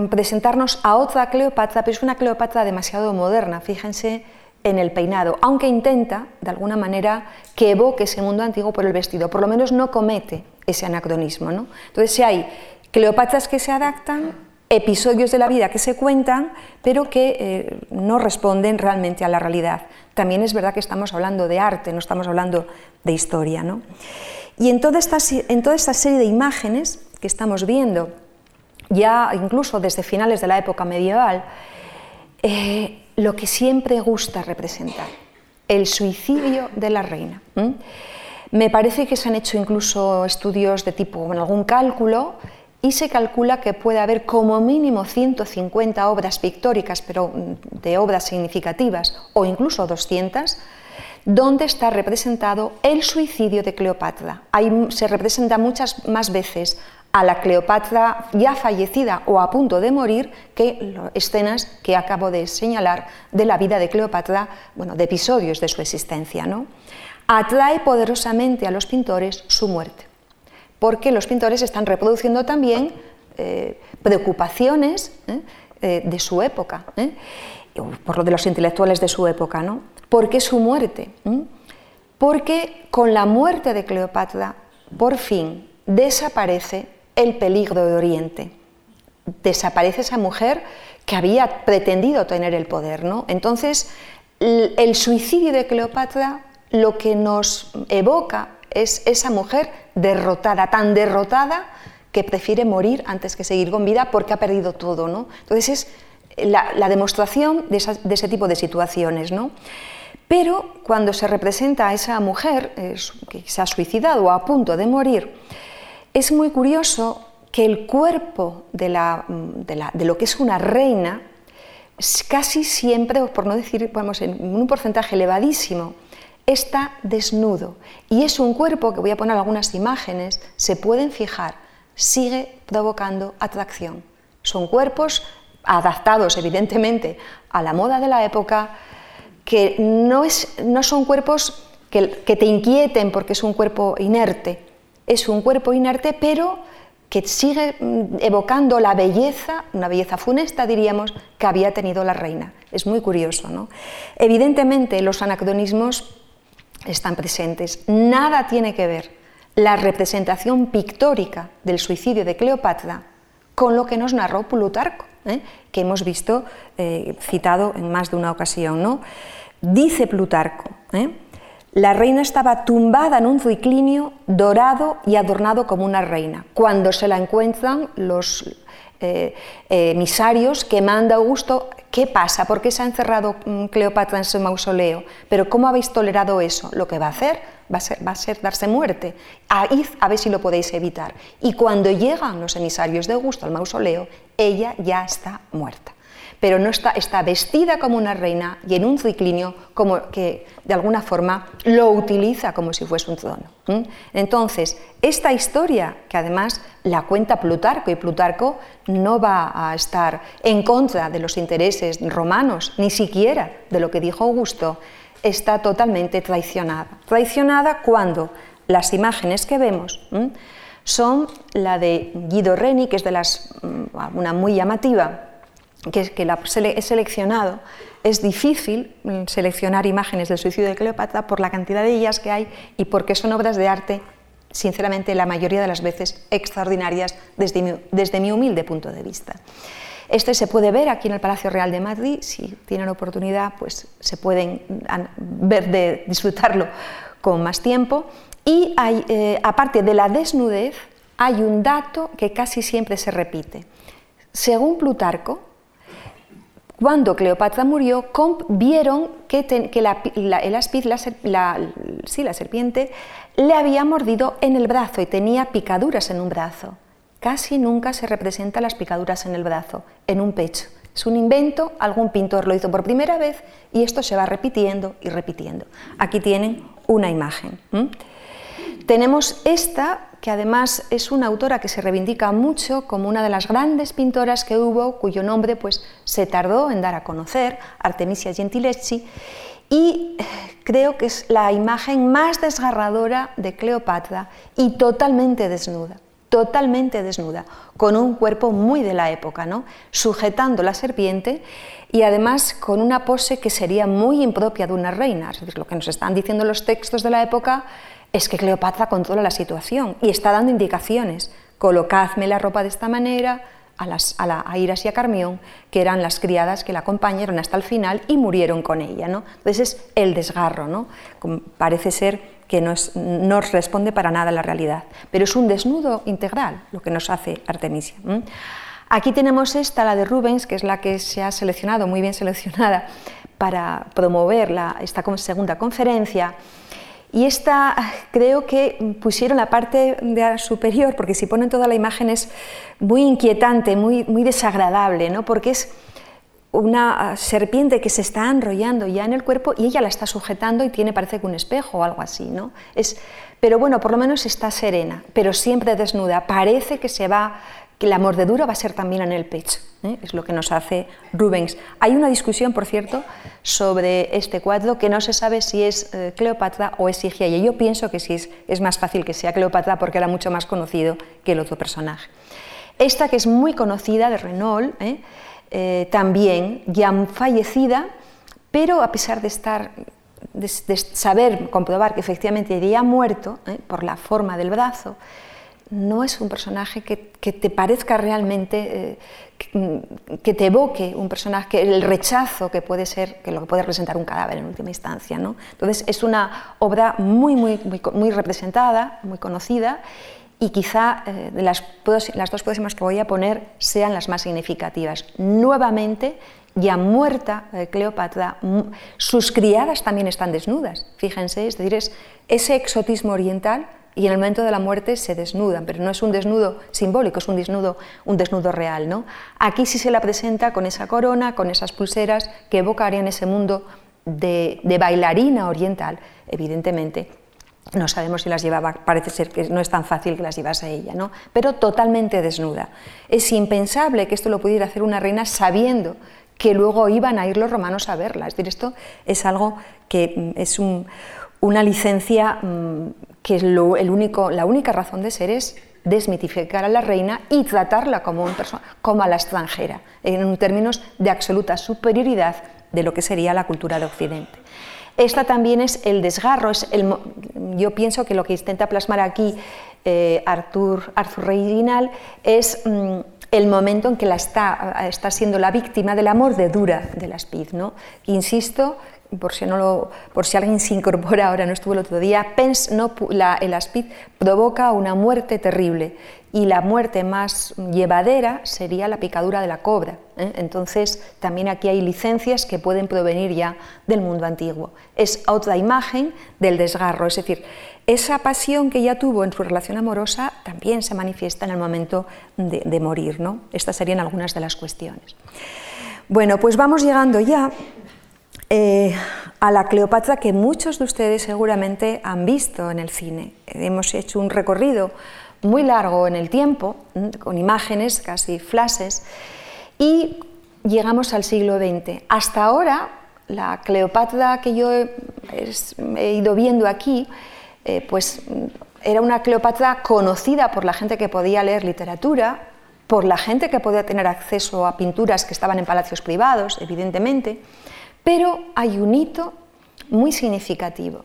presentarnos a otra Cleopatra, pero es una Cleopatra demasiado moderna, fíjense en el peinado, aunque intenta, de alguna manera, que evoque ese mundo antiguo por el vestido, por lo menos no comete ese anacronismo. ¿no? Entonces, si hay Cleopatras que se adaptan, episodios de la vida que se cuentan, pero que eh, no responden realmente a la realidad. También es verdad que estamos hablando de arte, no estamos hablando de historia. ¿no? Y en toda, esta, en esta serie de imágenes que estamos viendo, ya incluso desde finales de la época medieval, eh, lo que siempre gusta representar, el suicidio de la reina. Me parece que se han hecho incluso estudios de tipo, algún cálculo, y se calcula que puede haber como mínimo 150 obras pictóricas, pero mm, de obras significativas, o incluso 200, donde está representado el suicidio de Cleopatra. Ahí se representa muchas más veces a la Cleopatra ya fallecida o a punto de morir que escenas que acabo de señalar de la vida de Cleopatra, bueno, de episodios de su existencia. ¿no? Atrae poderosamente a los pintores su muerte, porque los pintores están reproduciendo también eh, preocupaciones ¿eh? Eh, de su época, por lo de los intelectuales de su época. ¿no? ¿Por qué su muerte? Porque con la muerte de Cleopatra, por fin desaparece el peligro de Oriente. Desaparece esa mujer que había pretendido tener el poder. ¿no? Entonces, el suicidio de Cleopatra lo que nos evoca es esa mujer derrotada, tan derrotada que prefiere morir antes que seguir con vida porque ha perdido todo. ¿no? Entonces es la, demostración de, ese tipo de situaciones. ¿no? Pero cuando se representa a esa mujer que se ha suicidado o a punto de morir, es muy curioso que el cuerpo de, lo que es una reina casi siempre, por no decir en un porcentaje elevadísimo, está desnudo. Y es un cuerpo, que voy a poner algunas imágenes, se pueden fijar, sigue provocando atracción. Son cuerpos adaptados evidentemente a la moda de la época, que no, son cuerpos que te inquieten porque es un cuerpo inerte, es un cuerpo inerte, pero que sigue mm, evocando la belleza, una belleza funesta, diríamos, que había tenido la reina. Es muy curioso. ¿no? Evidentemente, los anacronismos están presentes. Nada tiene que ver la representación pictórica del suicidio de Cleopatra con lo que nos narró Plutarco, ¿eh? que hemos visto eh, citado en más de una ocasión. ¿no? Dice Plutarco, ¿eh? La reina estaba tumbada en un triclinio dorado y adornado como una reina. Cuando se la encuentran los emisarios que manda Augusto, ¿qué pasa? ¿Por qué se ha encerrado mm, Cleopatra en su mausoleo? Pero ¿cómo habéis tolerado eso? Lo que va a hacer va a ser, darse muerte. A, a ver si lo podéis evitar. Y cuando llegan los emisarios de Augusto al mausoleo, ella ya está muerta pero no está, vestida como una reina y en un ciclinio como que de alguna forma lo utiliza como si fuese un trono. Entonces, esta historia, que además la cuenta Plutarco, y Plutarco no va a estar en contra de los intereses romanos, ni siquiera de lo que dijo Augusto, está totalmente traicionada. Traicionada cuando las imágenes que vemos son la de Guido Reni, que es de las, una muy llamativa, que, que la, he seleccionado, es difícil seleccionar imágenes del suicidio de Cleopatra por la cantidad de ellas que hay y porque son obras de arte, sinceramente, la mayoría de las veces extraordinarias desde mi, desde mi humilde punto de vista. Este se puede ver aquí en el Palacio Real de Madrid, si tienen oportunidad, pues se pueden ver de disfrutarlo con más tiempo. Y eh, aparte de la desnudez, hay un dato que casi siempre se repite. Según Plutarco, cuando Cleopatra murió, vieron que, el aspiz, la, sí, la serpiente, le había mordido en el brazo y tenía picaduras en un brazo. casi nunca se representan las picaduras en el brazo, en un pecho. Es un invento, algún pintor lo hizo por primera vez y esto se va repitiendo y repitiendo. Aquí tienen una imagen. Tenemos esta, que además es una autora que se reivindica mucho como una de las grandes pintoras que hubo, cuyo nombre pues, se tardó en dar a conocer, Artemisia Gentileschi, y eh, creo que es la imagen más desgarradora de Cleopatra y totalmente desnuda, totalmente desnuda, con un cuerpo muy de la época, ¿no? sujetando la serpiente y además con una pose que sería muy impropia de una reina. Es lo que nos están diciendo los textos de la época es que Cleopatra controla la situación y está dando indicaciones. Colocadme la ropa de esta manera, a, las, a, Iras y a Carmión, que eran las criadas que la acompañaron hasta el final y murieron con ella. ¿no? Entonces es el desgarro, ¿no? parece ser que no, no, responde para nada a la realidad, pero es un desnudo integral lo que nos hace Artemisia. Aquí tenemos esta, la de Rubens, que es la que se ha seleccionado, muy bien seleccionada, para promover la, esta segunda conferencia. Y esta creo que pusieron la parte superior, porque si ponen toda la imagen es muy inquietante, muy, muy desagradable, ¿no? porque es una serpiente que se está enrollando ya en el cuerpo y ella la está sujetando y tiene parece que un espejo o algo así, ¿no? Es, pero bueno, por lo menos está serena, pero siempre desnuda. Parece que se va que la mordedura va a ser también en el pecho, ¿eh? es lo que nos hace Rubens. Hay una discusión, por cierto, sobre este cuadro que no se sabe si es eh, Cleopatra o es Higiea. Yo pienso que sí es, es, más fácil que sea Cleopatra porque era mucho más conocido que el otro personaje. Esta que es muy conocida de Renault, ¿eh? también ya fallecida, pero a pesar de estar de, saber comprobar que efectivamente había muerto por la forma del brazo, no es un personaje que, te parezca realmente, eh, que, te evoque un personaje, el rechazo que puede ser, que lo que puede representar un cadáver en última instancia. ¿no? Entonces es una obra muy, muy, muy, representada, muy conocida y quizá eh, las, las, dos próximas que voy a poner sean las más significativas. Nuevamente, ya muerta eh, Cleopatra, sus criadas también están desnudas, fíjense, es decir, es ese exotismo oriental y en el momento de la muerte se desnudan, pero no es un desnudo simbólico, es un desnudo, un desnudo real. ¿no? Aquí sí se la presenta con esa corona, con esas pulseras que evocarían ese mundo de, bailarina oriental, evidentemente. No sabemos si las llevaba, parece ser que no es tan fácil que las llevase ella, ¿no? pero totalmente desnuda. Es impensable que esto lo pudiera hacer una reina sabiendo que luego iban a ir los romanos a verla. Es decir, esto es algo que es una licencia mm, que el único, la única razón de ser es desmitificar a la reina y tratarla como, un como a la extranjera, en términos de absoluta superioridad de lo que sería la cultura de Occidente. Esta también es el desgarro, es el, yo pienso que lo que intenta plasmar aquí eh, Arthur, Arthur Reginal es mm, el momento en que la está, está siendo la víctima de la mordedura de la Speed. ¿no? Insisto por si, alguien se incorpora ahora, no estuvo el otro día, pens, no, el aspid provoca una muerte terrible y la muerte más llevadera sería la picadura de la cobra. ¿eh? Entonces, también aquí hay licencias que pueden provenir ya del mundo antiguo. Es otra imagen del desgarro, es decir, esa pasión que ella tuvo en su relación amorosa también se manifiesta en el momento de, morir. ¿no? Estas serían algunas de las cuestiones. Bueno, pues vamos llegando ya eh, a la Cleopatra que muchos de ustedes seguramente han visto en el cine. Hemos hecho un recorrido muy largo en el tiempo, con imágenes, casi flashes, y llegamos al siglo XX. Hasta ahora, la Cleopatra que yo he, ido viendo aquí, eh, pues era una Cleopatra conocida por la gente que podía leer literatura, por la gente que podía tener acceso a pinturas que estaban en palacios privados, evidentemente, pero hay un hito muy significativo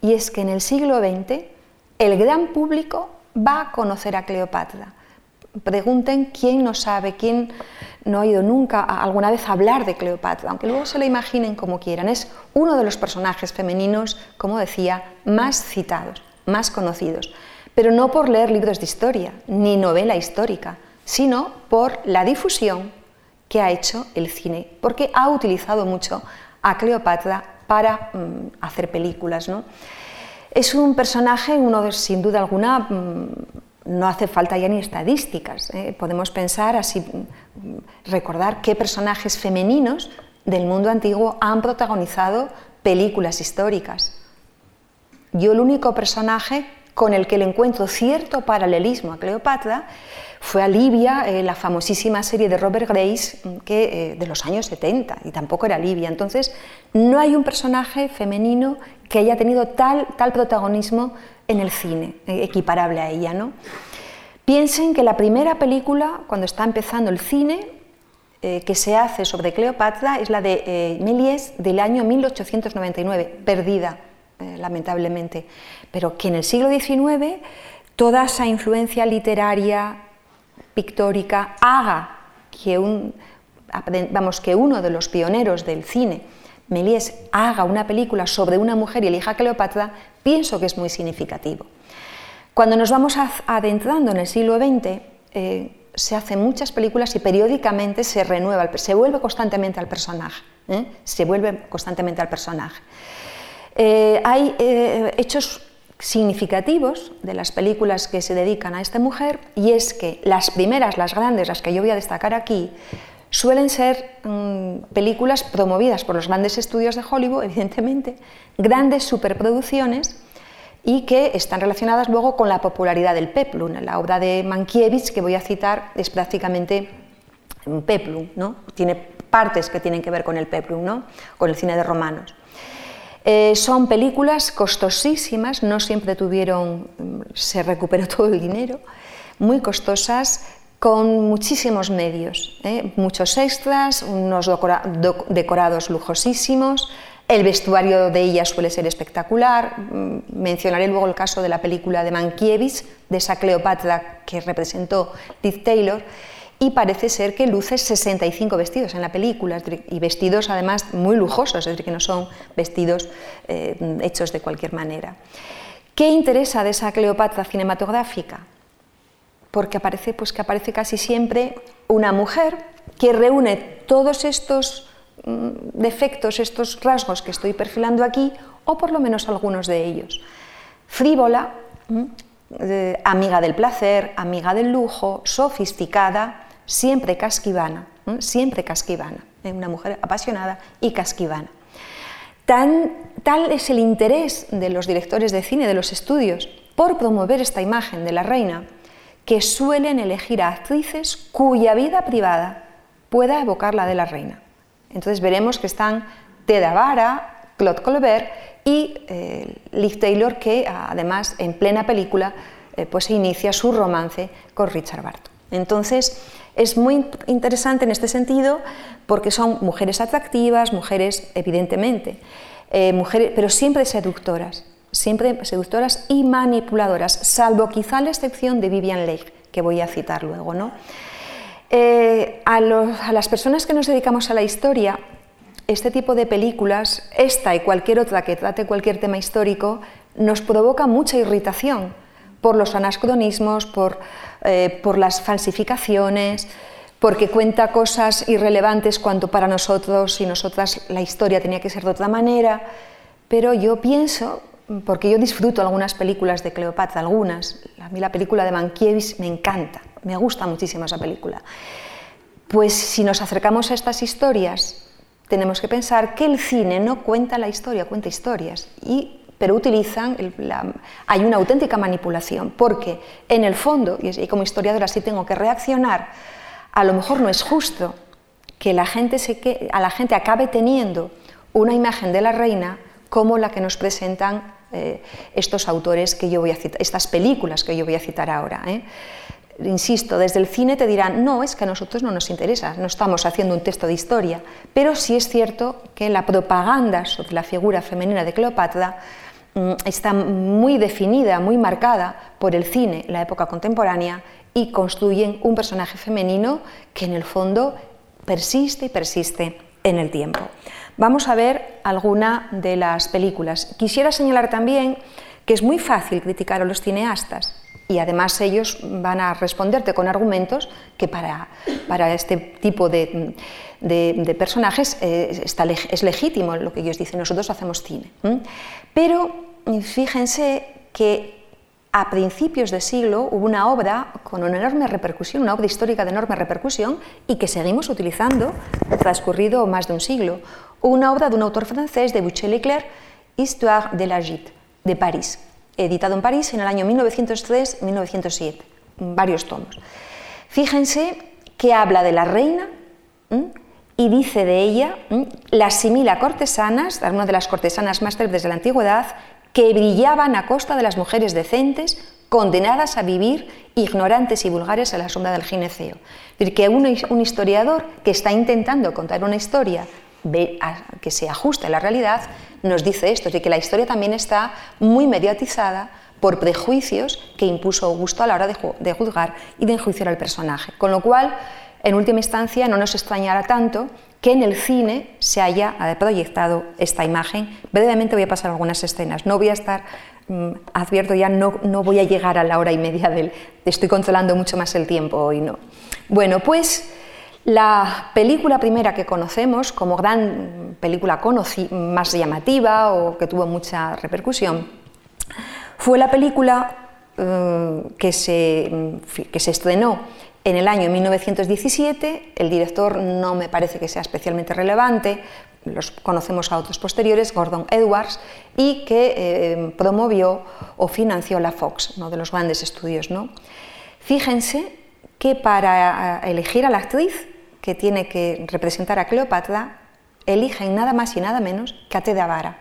y es que en el siglo XX el gran público va a conocer a Cleopatra. Pregunten quién no sabe, quién no ha oído nunca alguna vez hablar de Cleopatra, aunque luego se la imaginen como quieran. Es uno de los personajes femeninos, como decía, más citados, más conocidos, pero no por leer libros de historia ni novela histórica, sino por la difusión que ha hecho el cine, porque ha utilizado mucho a Cleopatra para mm, hacer películas. ¿no? Es un personaje, uno sin duda alguna, mm, no hace falta ya ni estadísticas, ¿eh? podemos pensar así, recordar qué personajes femeninos del mundo antiguo han protagonizado películas históricas. Yo el único personaje con el que le encuentro cierto paralelismo a Cleopatra fue a Libia, eh, la famosísima serie de Robert Grace mm, que, eh, de los años 70, y tampoco era Libia. Entonces, no hay un personaje femenino que haya tenido tal, tal protagonismo en el cine, eh, equiparable a ella. ¿no? Piensen que la primera película, cuando está empezando el cine, que se hace sobre Cleopatra es la de Méliès del año 1899, perdida, lamentablemente, pero que en el siglo XIX toda esa influencia literaria, pictórica haga que, un, vamos, que uno de los pioneros del cine, Méliès, haga una película sobre una mujer y elija a Cleopatra, pienso que es muy significativo. Cuando nos vamos adentrando en el siglo XX, eh, se hacen muchas películas y periódicamente se renueva, se vuelve constantemente al personaje. ¿eh? Se vuelve constantemente al personaje. Eh, hay hechos significativos de las películas que se dedican a esta mujer y es que las primeras, las grandes, las que yo voy a destacar aquí, suelen ser mm, películas promovidas por los grandes estudios de Hollywood, evidentemente, grandes superproducciones y que están relacionadas luego con la popularidad del peplum. La obra de Mankiewicz que voy a citar es prácticamente un peplum, ¿no? tiene partes que tienen que ver con el peplum, ¿no? con el cine de romanos. Eh, son películas costosísimas, no siempre tuvieron, se recuperó todo el dinero, muy costosas, con muchísimos medios, ¿eh? muchos extras, unos decorados lujosísimos, el vestuario de ella suele ser espectacular. Mm, mencionaré luego el caso de la película de Mankiewicz, de esa Cleopatra que representó Liz Taylor y parece ser que luce 65 vestidos en la película, y vestidos además muy lujosos, es decir, que no son vestidos eh, hechos de cualquier manera. ¿Qué interesa de esa Cleopatra cinematográfica? Porque aparece, pues que aparece casi siempre una mujer que reúne todos estos mm, defectos, estos rasgos que estoy perfilando aquí, o por lo menos algunos de ellos. Frívola, mm, eh, amiga del placer, amiga del lujo, sofisticada, siempre casquivana, siempre casquivana, una mujer apasionada y casquivana. Tan, tal es el interés de los directores de cine, de los estudios, por promover esta imagen de la reina, que suelen elegir a actrices cuya vida privada pueda evocar la de la reina. Entonces veremos que están Teda Vara, Claude Colbert y eh, Taylor, que además en plena película eh, pues inicia su romance con Richard Barton. Entonces, es muy interesante en este sentido porque son mujeres atractivas, mujeres evidentemente, eh, mujeres, pero siempre seductoras, siempre seductoras y manipuladoras, salvo quizá la excepción de Vivian Leigh, que voy a citar luego. ¿no? Eh, a, a las personas que nos dedicamos a la historia, este tipo de películas, esta y cualquier otra que trate cualquier tema histórico, nos provoca mucha irritación por los anacronismos, por eh, por las falsificaciones, porque cuenta cosas irrelevantes cuanto para nosotros y nosotras la historia tenía que ser de otra manera, pero yo pienso, porque yo disfruto algunas películas de Cleopatra, algunas, a mí la película de Mankiewicz me encanta, me gusta muchísimo esa película, pues si nos acercamos a estas historias, tenemos que pensar que el cine no cuenta la historia, cuenta historias, y pero utilizan, hay una auténtica manipulación, porque en el fondo, y como historiadora sí tengo que reaccionar, a lo mejor no es justo que la gente se, a la gente acabe teniendo una imagen de la reina como la que nos presentan eh, estos autores que yo voy a citar, estas películas que yo voy a citar ahora. ¿eh? Insisto, desde el cine te dirán, no, es que a nosotros no nos interesa, no estamos haciendo un texto de historia, pero sí es cierto que la propaganda sobre la figura femenina de Cleopatra está muy definida, muy marcada por el cine, la época contemporánea, y construyen un personaje femenino que en el fondo persiste y persiste en el tiempo. Vamos a ver alguna de las películas. Quisiera señalar también que es muy fácil criticar a los cineastas y además ellos van a responderte con argumentos que para, este tipo de, personajes eh, es legítimo lo que ellos dicen, nosotros hacemos cine. Pero fíjense que a principios de siglo hubo una obra con una enorme repercusión, una obra histórica de enorme repercusión y que seguimos utilizando transcurrido más de un siglo. Una obra de un autor francés, de Boucher-Leclerc, Histoire de la Gite, de París, editado en París en el año 1903-1907, varios tomos. Fíjense que habla de la reina y dice de ella, la asimila a cortesanas, una de las cortesanas más célebres de la antigüedad, que brillaban a costa de las mujeres decentes, condenadas a vivir ignorantes y vulgares a la sombra del gineceo. Es decir, que un, historiador que está intentando contar una historia que se ajuste a la realidad, nos dice esto, es que la historia también está muy mediatizada por prejuicios que impuso Augusto a la hora de, juzgar y de enjuiciar al personaje. Con lo cual, en última instancia, no nos extrañará tanto que en el cine se haya proyectado esta imagen. Brevemente voy a pasar algunas escenas. No voy a estar, mm, advierto ya, no, no, voy a llegar a la hora y media del... Estoy controlando mucho más el tiempo hoy, ¿no? Bueno, pues la película primera que conocemos como gran película más llamativa o que tuvo mucha repercusión fue la película eh, que, se, que se estrenó en el año 1917, el director no me parece que sea especialmente relevante, los conocemos a otros posteriores, Gordon Edwards, y que eh, promovió o financió la Fox, uno de los grandes estudios. ¿no? Fíjense que para eh, elegir a la actriz que tiene que representar a Cleopatra, eligen nada más y nada menos que a Teda Vara.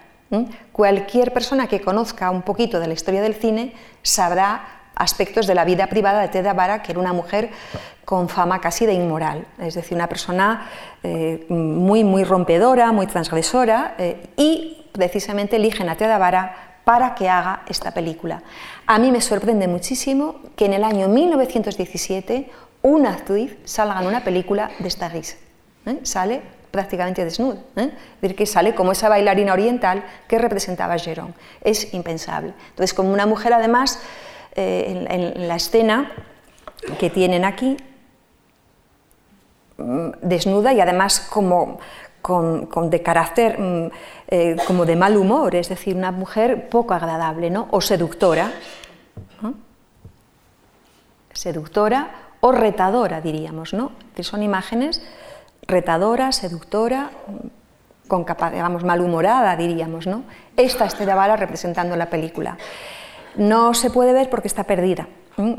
Cualquier persona que conozca un poquito de la historia del cine sabrá aspectos de la vida privada de Teda Vara, que era una mujer con fama casi de inmoral, es decir, una persona eh, muy, muy rompedora, muy transgresora, eh, y precisamente eligen a Teda Vara para que haga esta película. A mí me sorprende muchísimo que en el año 1917 una actriz salga en una película de esta risa. ¿eh? Sale prácticamente desnuda, es decir, que sale como esa bailarina oriental que representaba a Gerón. Es impensable. Entonces, como una mujer además eh, en, la escena que tienen aquí, mm, desnuda y además como con, de carácter mm, eh, como de mal humor, es decir, una mujer poco agradable, ¿no? O seductora. Seductora o retadora, diríamos, ¿no? Que son imágenes retadora, seductora, con digamos, malhumorada, diríamos, ¿no? Esta es Bala representando la película. No se puede ver porque está perdida.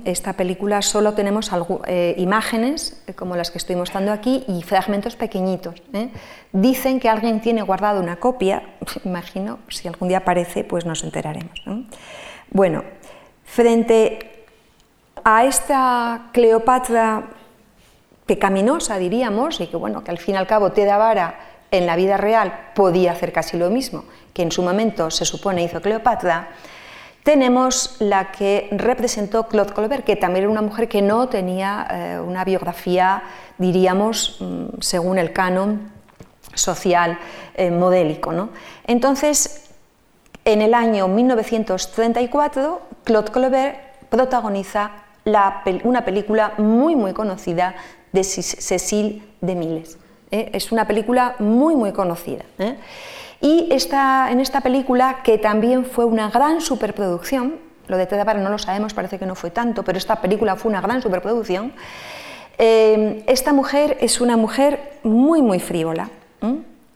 Esta película solo tenemos eh, imágenes eh, como las que estoy mostrando aquí y fragmentos pequeñitos. ¿eh? Dicen que alguien tiene guardado una copia, imagino, si algún día aparece, pues nos enteraremos. Bueno, frente a esta Cleopatra pecaminosa, diríamos, y que, bueno, que al fin y al cabo Teda Vara en la vida real podía hacer casi lo mismo que en su momento se supone hizo Cleopatra, tenemos la que representó Claude Colbert, que también era una mujer que no tenía eh, una biografía, diríamos, mm, según el canon social eh, modélico. ¿no? Entonces, en el año 1934, Claude Colbert protagoniza una película muy, muy conocida de Cecil de Miles. ¿eh? Es una película muy, muy conocida. Y esta, en esta película, que también fue una gran superproducción, lo de Teda no lo sabemos, parece que no fue tanto, pero esta película fue una gran superproducción, eh, esta mujer es una mujer muy, muy frívola.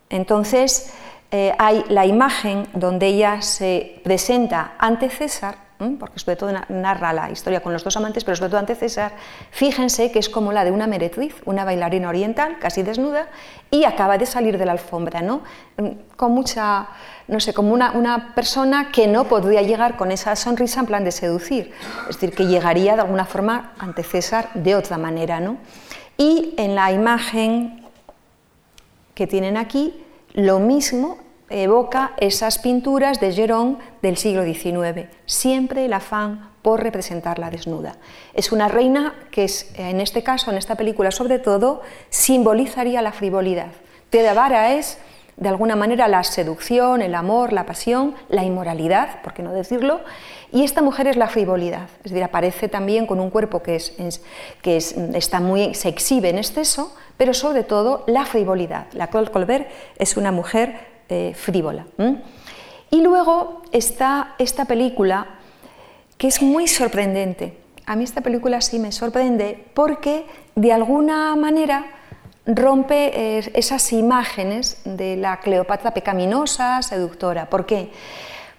Entonces, eh, hay la imagen donde ella se presenta ante César porque sobre todo narra la historia con los dos amantes, pero sobre todo ante César, fíjense que es como la de una meretriz, una bailarina oriental, casi desnuda, y acaba de salir de la alfombra, ¿no? Mm, con mucha, no sé, como una, una persona que no podría llegar con esa sonrisa en plan de seducir, es decir, que llegaría de alguna forma ante César de otra manera, ¿no? Y en la imagen que tienen aquí, lo mismo evoca esas pinturas de Gerón del siglo XIX, siempre el afán por representarla desnuda. Es una reina que es, en este caso, en esta película sobre todo, simbolizaría la frivolidad. Teda Vara es, de alguna manera, la seducción, el amor, la pasión, la inmoralidad, por qué no decirlo, y esta mujer es la frivolidad, es decir, aparece también con un cuerpo que, es, que está muy, se exhibe en exceso, pero sobre todo la frivolidad. La Colbert es una mujer eh, frívola. Y luego está esta película que es muy sorprendente. A mí esta película sí me sorprende porque de alguna manera rompe eh, esas imágenes de la Cleopatra pecaminosa, seductora. ¿Por qué?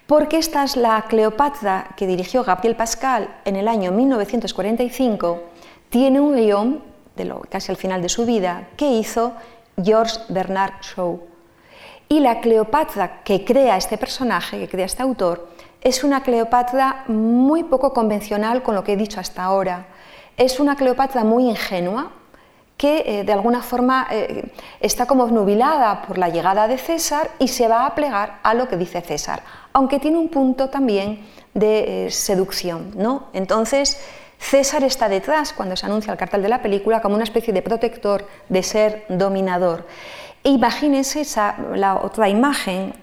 Porque esta es la Cleopatra que dirigió Gabriel Pascal en el año 1945, tiene un guion, casi al final de su vida, que hizo George Bernard Shaw. Y la Cleopatra que crea este personaje, que crea este autor, es una Cleopatra muy poco convencional con lo que he dicho hasta ahora. Es una Cleopatra muy ingenua, que eh, de alguna forma eh, está como nubilada por la llegada de César y se va a plegar a lo que dice César, aunque tiene un punto también de eh, seducción. ¿no? Entonces, César está detrás cuando se anuncia el cartel de la película como una especie de protector, de ser dominador. E imagínense esa, la otra imagen.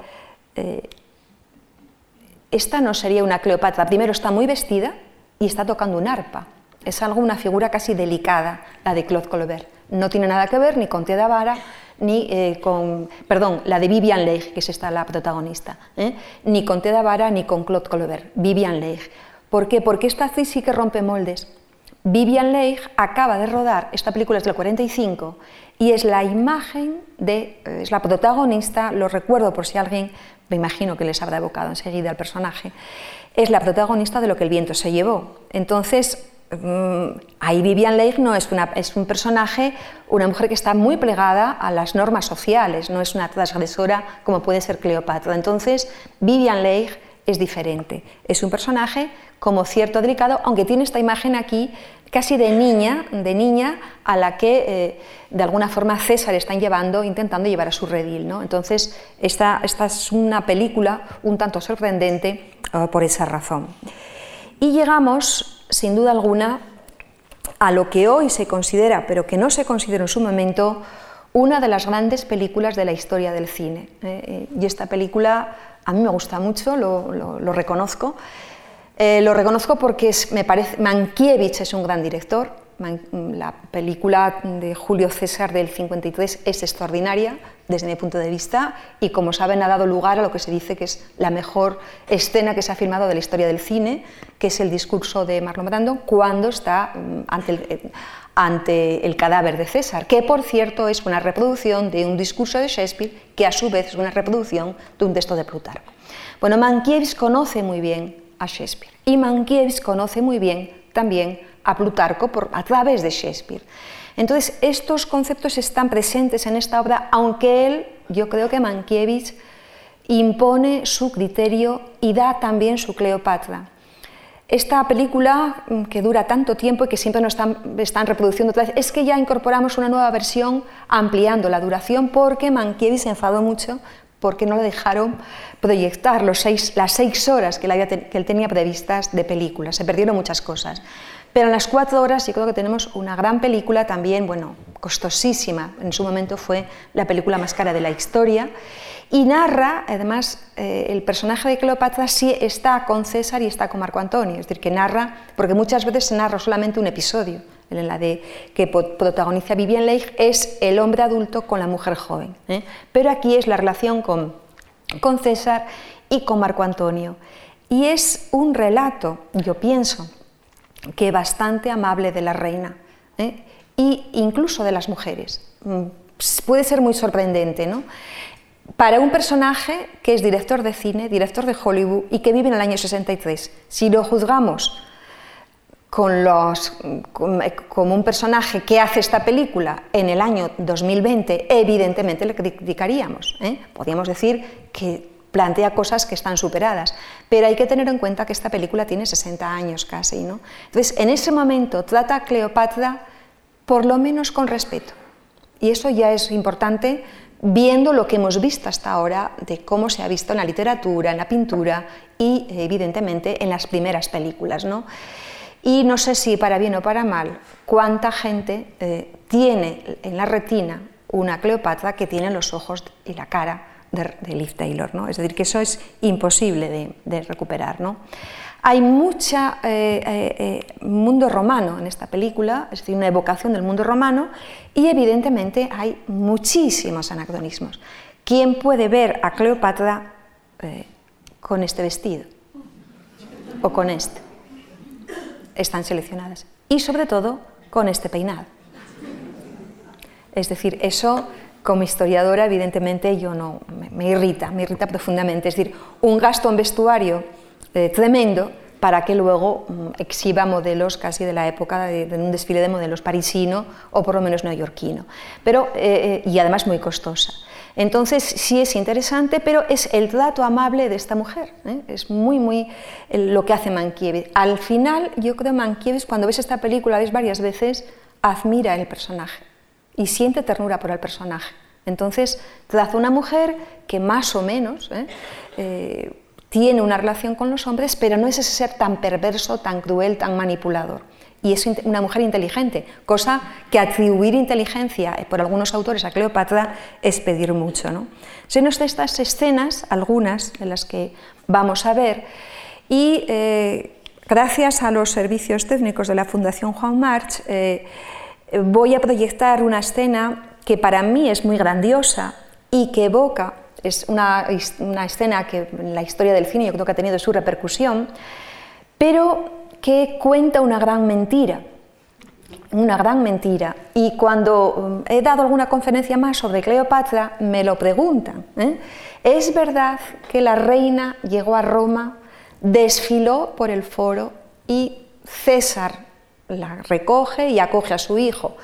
esta no sería una Cleopatra. Primero está muy vestida y está tocando un arpa es algo, una figura casi delicada, la de Claude Colbert. No tiene nada que ver ni con Tia Vara, ni eh, con, perdón, la de Vivian Leigh, que es esta la protagonista, ¿eh? ni con Tia Vara ni con Claude Colbert, Vivian Leigh. ¿Por qué? Porque esta actriz sí que rompe moldes. Vivian Leigh acaba de rodar, esta película es del 45, y es la imagen de, eh, es la protagonista, lo recuerdo por si alguien, me imagino que les habrá evocado enseguida al personaje, es la protagonista de lo que el viento se llevó. Entonces, Mm, ahí Vivian Leigh no es, una, es un personaje, una mujer que está muy plegada a las normas sociales, no es una transgresora como puede ser Cleopatra. Entonces, Vivian Leigh es diferente. Es un personaje como cierto delicado, aunque tiene esta imagen aquí casi de niña, de niña a la que eh, de alguna forma César están llevando, intentando llevar a su redil. ¿no? Entonces, esta, es una película un tanto sorprendente uh, por esa razón. Y llegamos sin duda alguna, a lo que hoy se considera, pero que no se consideró en su momento, una de las grandes películas de la historia del cine. Eh, y esta película a mí me gusta mucho, lo, reconozco. Eh, lo reconozco porque me parece, Mankiewicz es un gran director, la película de Julio César del 53 es extraordinaria desde mi punto de vista y como saben ha dado lugar a lo que se dice que es la mejor escena que se ha filmado de la historia del cine, que es el discurso de Marlon Brando cuando está mm, ante el, eh, ante el cadáver de César, que por cierto es una reproducción de un discurso de Shakespeare que a su vez es una reproducción de un texto de Plutarco. Bueno, Mankiewicz conoce muy bien a Shakespeare y Mankiewicz conoce muy bien también a Plutarco por, a través de Shakespeare. Entonces, estos conceptos están presentes en esta obra, aunque él, yo creo que Mankiewicz, impone su criterio y da también su Cleopatra. Esta película, mm, que dura tanto tiempo y que siempre nos están, están reproduciendo otra vez, es que ya incorporamos una nueva versión ampliando la duración porque Mankiewicz se enfadó mucho porque no le dejaron proyectar los seis, las seis horas que, él tenía previstas de película. Se perdieron muchas cosas. Pero en las cuatro horas yo creo que tenemos una gran película también, bueno, costosísima. En su momento fue la película más cara de la historia. Y narra, además, eh, el personaje de Cleopatra sí está con César y está con Marco Antonio. Es decir, que narra, porque muchas veces se narra solamente un episodio. En la que protagoniza Vivian Leigh es el hombre adulto con la mujer joven. ¿eh? Pero aquí es la relación con, César y con Marco Antonio. Y es un relato, yo pienso, que bastante amable de la reina ¿eh? incluso de las mujeres. Mm, puede ser muy sorprendente, ¿no? Para un personaje que es director de cine, director de Hollywood y que vive en el año 63, si lo juzgamos con los, como un personaje que hace esta película en el año 2020, evidentemente le criticaríamos. ¿eh? Podríamos decir que plantea cosas que están superadas, pero hay que tener en cuenta que esta película tiene 60 años casi, ¿no? Entonces, en ese momento trata a Cleopatra por lo menos con respeto. Y eso ya es importante viendo lo que hemos visto hasta ahora de cómo se ha visto en la literatura, en la pintura y evidentemente en las primeras películas, ¿no? Y no sé si para bien o para mal, cuánta gente eh, tiene en la retina una Cleopatra que tiene los ojos y la cara de, Liv Taylor. ¿no? Es decir, que eso es imposible de, recuperar. ¿no? Hay mucha eh, eh, eh, mundo romano en esta película, es decir, una evocación del mundo romano, y evidentemente hay muchísimos anacronismos. ¿Quién puede ver a Cleopatra con este vestido? ¿O con este? Están seleccionadas. Y sobre todo con este peinado. Es decir, eso como historiadora, evidentemente, yo no, me, irrita, me irrita profundamente. Es decir, un gasto en vestuario eh, tremendo para que luego mm, exhiba modelos casi de la época de, un desfile de modelos parisino o por lo menos neoyorquino. Pero, eh, eh, y además muy costosa. Entonces sí es interesante, pero es el trato amable de esta mujer. ¿eh? Es muy, muy lo que hace Mankiewicz. Al final, yo creo que Mankiewicz, cuando ves esta película, ves varias veces, admira el personaje y siente ternura por el personaje. Entonces, traza una mujer que más o menos tiene una relación con los hombres, pero no es ese ser tan perverso, tan cruel, tan manipulador. Y es una mujer inteligente, cosa que atribuir inteligencia eh, por algunos autores a Cleopatra es pedir mucho. ¿no? Se nos de estas escenas, algunas de las que vamos a ver, y eh, gracias a los servicios técnicos de la Fundación Juan March, eh, voy a proyectar una escena que para mí es muy grandiosa y que evoca es una, escena que en la historia del cine yo creo que ha tenido su repercusión, pero que cuenta una gran mentira. Una gran mentira. Y cuando mm, he dado alguna conferencia más sobre Cleopatra, me lo preguntan. ¿eh? ¿Es verdad que la reina llegó a Roma, desfiló por el foro y César la recoge y acoge a su hijo?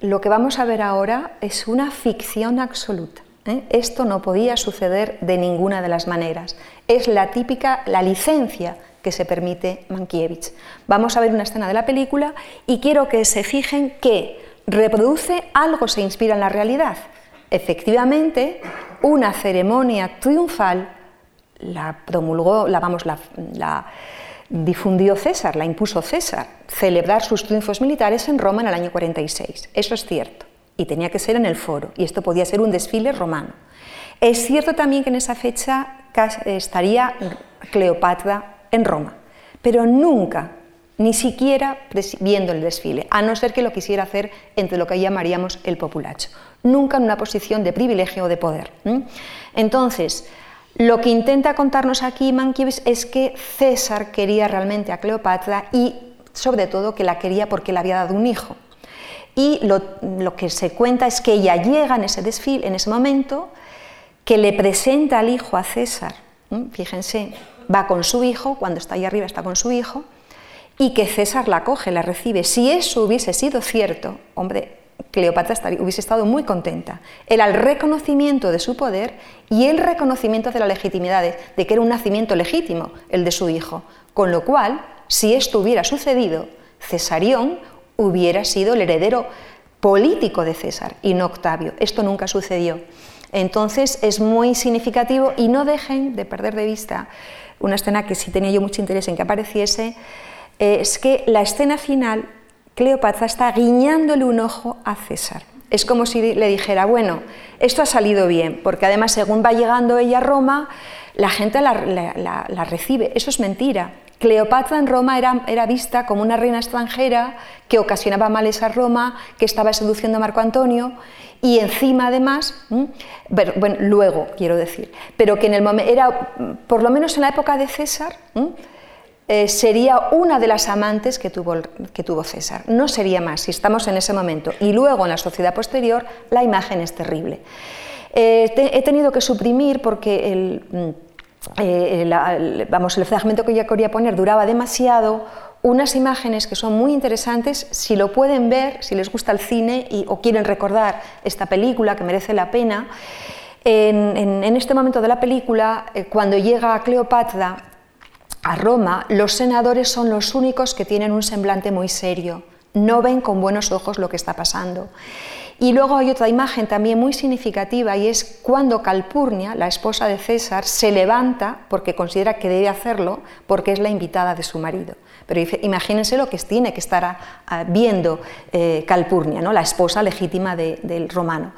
Lo que vamos a ver ahora es una ficción absoluta. ¿eh? Esto no podía suceder de ninguna de las maneras. Es la típica, la licencia que se permite Mankiewicz. Vamos a ver una escena de la película y quiero que se fijen que reproduce algo se inspira en la realidad. Efectivamente, una ceremonia triunfal la promulgó, la, vamos, la, la difundió César, la impuso César, celebrar sus triunfos militares en Roma en el año 46. Eso es cierto y tenía que ser en el foro, y esto podía ser un desfile romano. Es cierto también que en esa fecha estaría Cleopatra en Roma, pero nunca, ni siquiera viendo el desfile, a no ser que lo quisiera hacer entre lo que llamaríamos el populacho, nunca en una posición de privilegio o de poder. Entonces, lo que intenta contarnos aquí Mankiewicz es que César quería realmente a Cleopatra y sobre todo que la quería porque le había dado un hijo. Y lo, que se cuenta es que ella llega en ese desfile, en ese momento, que le presenta al hijo a César, fíjense, va con su hijo, cuando está ahí arriba está con su hijo, y que César la coge, la recibe. Si eso hubiese sido cierto, hombre, Cleopatra hubiese estado muy contenta. Era el reconocimiento de su poder y el reconocimiento de la legitimidad, de que era un nacimiento legítimo el de su hijo. Con lo cual, si esto hubiera sucedido, Cesarión hubiera sido el heredero político de César y no Octavio. Esto nunca sucedió. Entonces es muy significativo y no dejen de perder de vista una escena que sí tenía yo mucho interés en que apareciese, es que la escena final, Cleopatra está guiñándole un ojo a César. Es como si le dijera, bueno, esto ha salido bien, porque además según va llegando ella a Roma, la gente la, la recibe. Eso es mentira. Cleopatra en Roma era, vista como una reina extranjera que ocasionaba males a Roma, que estaba seduciendo a Marco Antonio y encima además, bueno, luego quiero decir, pero que en el momento era, por lo menos en la época de César, eh, sería una de las amantes que tuvo, que tuvo César. No sería más si estamos en ese momento. Y luego en la sociedad posterior la imagen es terrible. Eh, he tenido que suprimir porque el eh, vamos, el fragmento que yo quería poner duraba demasiado, unas imágenes que son muy interesantes, si lo pueden ver, si les gusta el cine y, o quieren recordar esta película que merece la pena, en, este momento de la película, eh, cuando llega Cleopatra a Roma, los senadores son los únicos que tienen un semblante muy serio, no ven con buenos ojos lo que está pasando. Y luego hay otra imagen también muy significativa y es cuando Calpurnia, la esposa de César, se levanta porque considera que debe hacerlo porque es la invitada de su marido. Pero imagínense lo que tiene que estar viendo eh, Calpurnia, la esposa legítima del romano.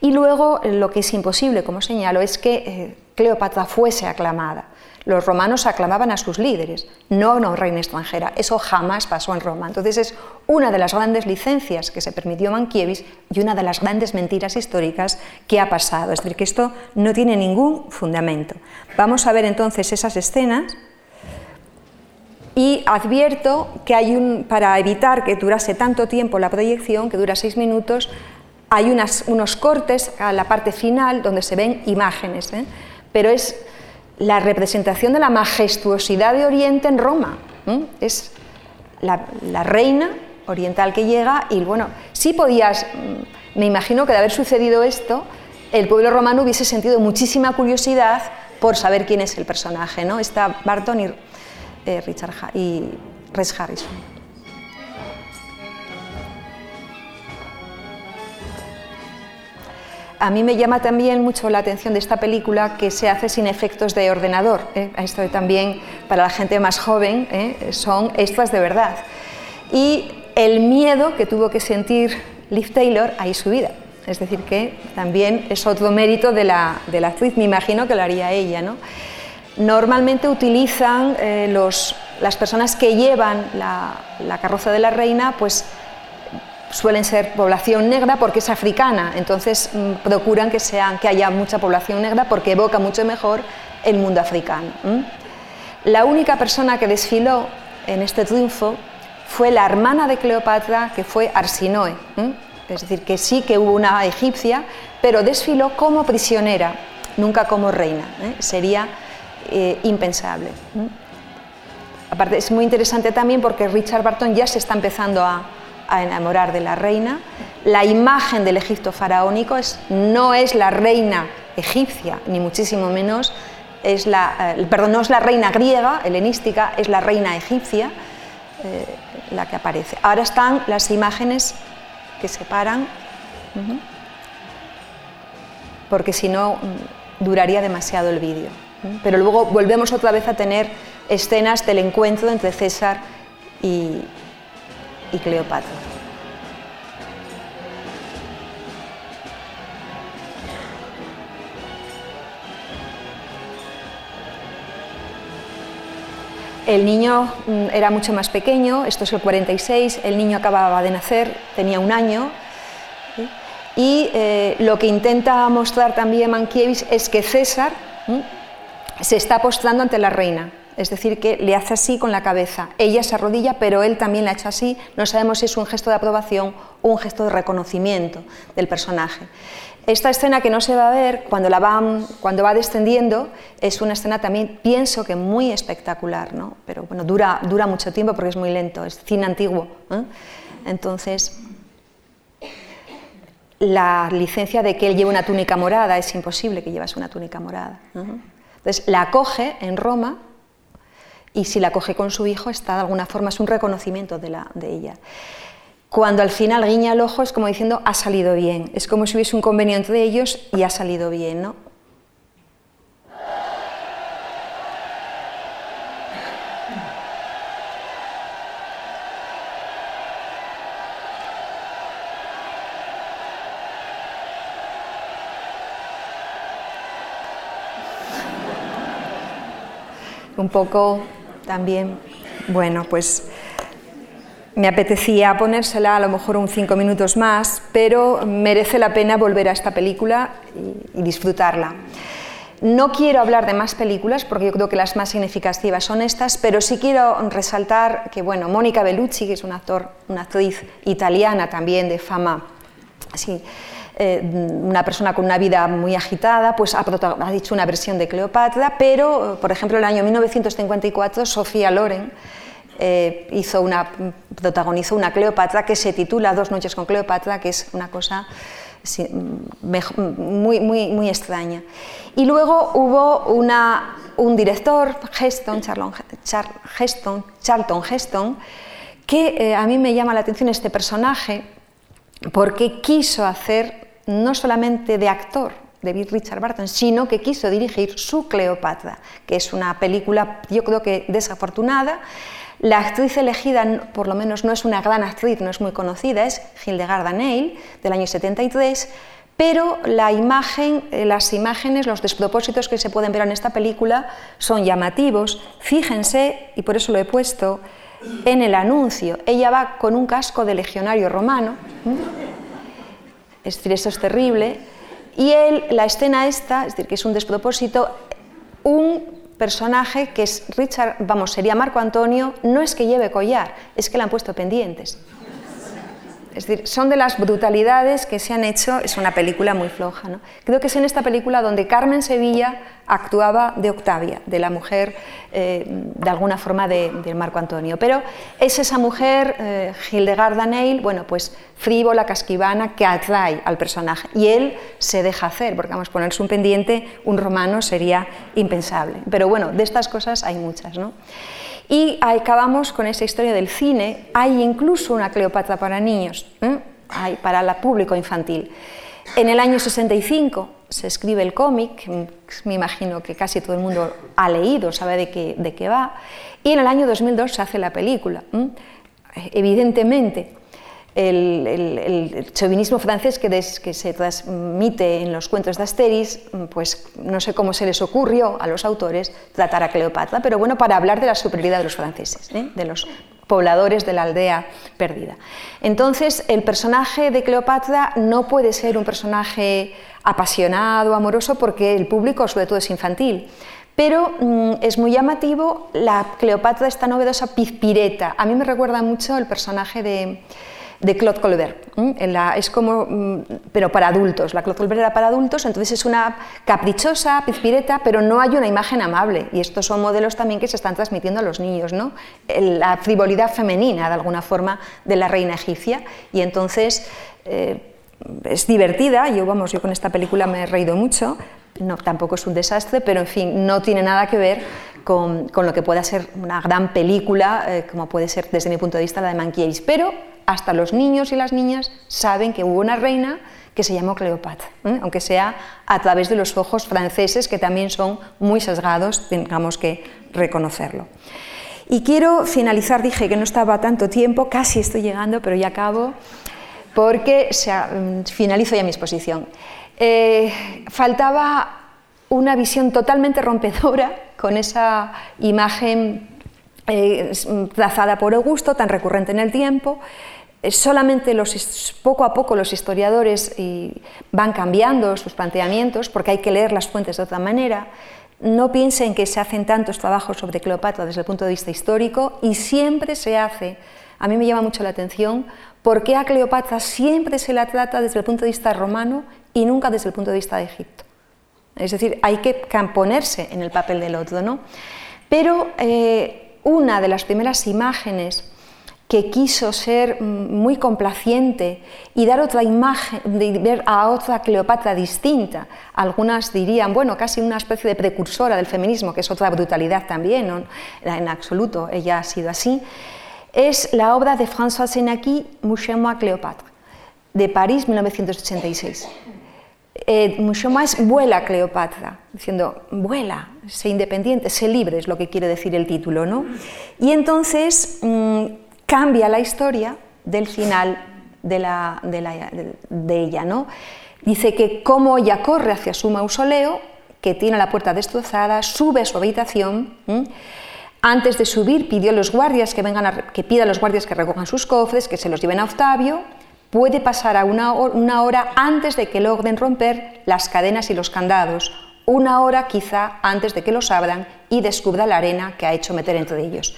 Y luego lo que es imposible, como señalo, es que eh, Cleopatra fuese aclamada. Los romanos aclamaban a sus líderes, no a una reina extranjera. Eso jamás pasó en Roma. Entonces es una de las grandes licencias que se permitió Mankiewicz y una de las grandes mentiras históricas que ha pasado. Es decir, que esto no tiene ningún fundamento. Vamos a ver entonces esas escenas Y advierto que hay un, para evitar que durase tanto tiempo la proyección, que dura seis minutos, hay unos cortes a la parte final donde se ven imágenes, ¿eh? pero es la representación de la majestuosidad de Oriente en Roma. Es la, reina oriental que llega y bueno, sí podías, mm, me imagino que de haber sucedido esto, el pueblo romano hubiese sentido muchísima curiosidad por saber quién es el personaje, ¿no? Está Barton y, eh, Richard y Res Harrison. A mí me llama también mucho la atención de esta película que se hace sin efectos de ordenador. ¿eh? Esto también para la gente más joven ¿eh? son extras de verdad. Y el miedo que tuvo que sentir Liv Taylor ahí su vida. Es decir, que también es otro mérito de la, de la actriz, me imagino que lo haría ella. ¿no? Normalmente utilizan eh, los, las personas que llevan la, la carroza de la reina, pues suelen ser población negra porque es africana, entonces mm, procuran que, sean, que haya mucha población negra porque evoca mucho mejor el mundo africano. La única persona que desfiló en este triunfo fue la hermana de Cleopatra, que fue Arsinoe, es decir, que sí que hubo una egipcia, pero desfiló como prisionera, nunca como reina, ¿eh? sería eh, impensable. Aparte, es muy interesante también porque Richard Barton ya se está empezando a, enamorar de la reina. La imagen del Egipto faraónico es, no es la reina egipcia, ni muchísimo menos, es la, eh, perdón, no es la reina griega, helenística, es la reina egipcia eh, la que aparece. Ahora están las imágenes que separan, porque si no mm, duraría demasiado el vídeo. Pero luego volvemos otra vez a tener escenas del encuentro entre César y, Cleopatra. El niño mm, era mucho más pequeño, esto es el 46, el niño acababa de nacer, tenía un año, y eh, lo que intenta mostrar también Mankiewicz es que César se está postrando ante la reina es decir, que le hace así con la cabeza. Ella se arrodilla, pero él también le ha hecho así. No sabemos si es un gesto de aprobación o un gesto de reconocimiento del personaje. Esta escena que no se va a ver cuando, la va, cuando va descendiendo es una escena también, pienso que muy espectacular, ¿no? pero bueno, dura, dura mucho tiempo porque es muy lento, es cine antiguo. ¿eh? Entonces, la licencia de que él lleve una túnica morada es imposible que llevase una túnica morada. ¿eh? Entonces, la coge en Roma y si la coge con su hijo está de alguna forma, es un reconocimiento de, la, de ella. Cuando al final guiña el ojo es como diciendo ha salido bien, es como si hubiese un convenio entre ellos y ha salido bien, ¿no? Un poco también, bueno, pues me apetecía ponérsela a lo mejor un cinco minutos más, pero merece la pena volver a esta película y, disfrutarla. No quiero hablar de más películas porque yo creo que las más significativas son estas, pero sí quiero resaltar que bueno, Mónica Bellucci, que es una, actor, una actriz italiana también de fama así, eh, una persona con una vida muy agitada, pues ha, dicho una versión de Cleopatra, pero, por ejemplo, en el año 1954, Sofía Loren eh, hizo una, protagonizó una Cleopatra que se titula Dos noches con Cleopatra, que es una cosa muy, muy, muy extraña. Y luego hubo una, un director, Heston, Charlton, Charlton Heston, que eh, a mí me llama la atención este personaje porque quiso hacer no solamente de actor, de Richard Barton, sino que quiso dirigir su Cleopatra, que es una película, yo creo que desafortunada. La actriz elegida, por lo menos no es una gran actriz, no es muy conocida, es Hildegarda Neil, del año 73, pero la imagen, eh, las imágenes, los despropósitos que se pueden ver en esta película son llamativos. Fíjense, y por eso lo he puesto en el anuncio, ella va con un casco de legionario romano es decir, eso es terrible. Y la escena esta, es decir, que es un despropósito, un personaje que es Richard, vamos, sería Marco Antonio, no es que lleve collar, es que le han puesto pendientes. Es decir, son de las brutalidades que se han hecho, es una película muy floja. ¿no? Creo que es en esta película donde Carmen Sevilla actuaba de Octavia, de la mujer, eh, de alguna forma, de, Marco Antonio. Pero es esa mujer, eh, Hildegarda Neil, bueno, pues frívola, casquivana, que atrae al personaje. Y él se deja hacer, porque vamos, ponerse un pendiente, un romano sería impensable. Pero bueno, de estas cosas hay muchas. ¿no? Y acabamos con esa historia del cine. Hay incluso una Cleopatra para niños, ¿eh? hay para el público infantil. En el año 65 se escribe el cómic, me imagino que casi todo el mundo ha leído, sabe de qué, de qué va, y en el año 2002 se hace la película. Evidentemente, el, chauvinismo francés que, se transmite en los cuentos de Asteris, pues no sé cómo se les ocurrió a los autores tratar a Cleopatra, pero bueno, para hablar de la superioridad de los franceses, ¿eh? de los pobladores de la aldea perdida. Entonces, el personaje de Cleopatra no puede ser un personaje apasionado, amoroso, porque el público sobre todo es infantil. Pero mm, es muy llamativo la Cleopatra, esta novedosa pizpireta. A mí me recuerda mucho el personaje de, de Claude Colbert. es como, mm, pero para adultos. La Claude Colbert era para adultos, entonces es una caprichosa, pizpireta, pero no hay una imagen amable. Y estos son modelos también que se están transmitiendo a los niños, ¿no? La frivolidad femenina, de alguna forma, de la reina egipcia. Y entonces eh, es divertida. Yo, vamos, yo con esta película me he reído mucho. No, tampoco es un desastre, pero en fin, no tiene nada que ver con, lo que pueda ser una gran película, eh, como puede ser desde mi punto de vista la de Mankiewicz. Pero hasta los niños y las niñas saben que hubo una reina que se llamó Cleopatra, ¿eh? aunque sea a través de los ojos franceses, que también son muy sesgados, tengamos que reconocerlo. Y quiero finalizar, dije que no estaba tanto tiempo, casi estoy llegando, pero ya acabo, porque mm, finalizo ya mi exposición. Eh, faltaba una visión totalmente rompedora con esa imagen eh, trazada por Augusto, tan recurrente en el tiempo, solamente los, poco a poco los historiadores van cambiando sus planteamientos porque hay que leer las fuentes de otra manera. No piensen que se hacen tantos trabajos sobre Cleopatra desde el punto de vista histórico y siempre se hace, a mí me llama mucho la atención, por qué a Cleopatra siempre se la trata desde el punto de vista romano y nunca desde el punto de vista de Egipto. Es decir, hay que ponerse en el papel del otro. ¿no? Pero eh, una de las primeras imágenes que quiso ser muy complaciente y dar otra imagen, ver a otra Cleopatra distinta. Algunas dirían, bueno, casi una especie de precursora del feminismo, que es otra brutalidad también, en absoluto, ella ha sido así. Es la obra de François Senaki, Mouchema Cléopatre, de París, 1986. Eh, es vuela Cleopatra, diciendo, vuela, sé independiente, sé libre, es lo que quiere decir el título, ¿no? Y entonces... Mm, cambia la historia del final de, la, de, ella. ¿no? Dice que como ella corre hacia su mausoleo, que tiene la puerta destrozada, sube a su habitación. Antes de subir pidió a los guardias que vengan que pida a los guardias que recojan sus cofres, que se los lleven a Octavio. Puede pasar a una, una hora antes de que logren romper las cadenas y los candados, una hora quizá antes de que los abran y descubra la arena que ha hecho meter entre ellos.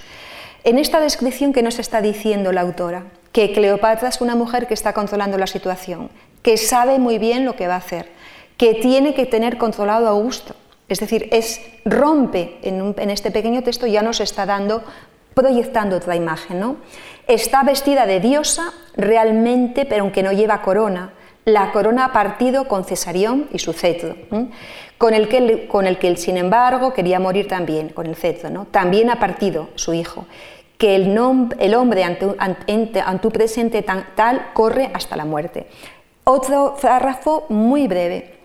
En esta descripción que nos está diciendo la autora, que Cleopatra es una mujer que está controlando la situación, que sabe muy bien lo que va a hacer, que tiene que tener controlado a Augusto. Es decir, es rompe en, este pequeño texto ya nos está dando proyectando otra imagen, ¿no? Está vestida de diosa realmente, pero aunque no lleva corona. La corona ha partido con Cesarión y su cetro, con, el que, con el que sin embargo, quería morir también, con el cetro. ¿no? También ha partido su hijo que el, el hombre ante, tu presente tal corre hasta la muerte. Otro párrafo muy breve,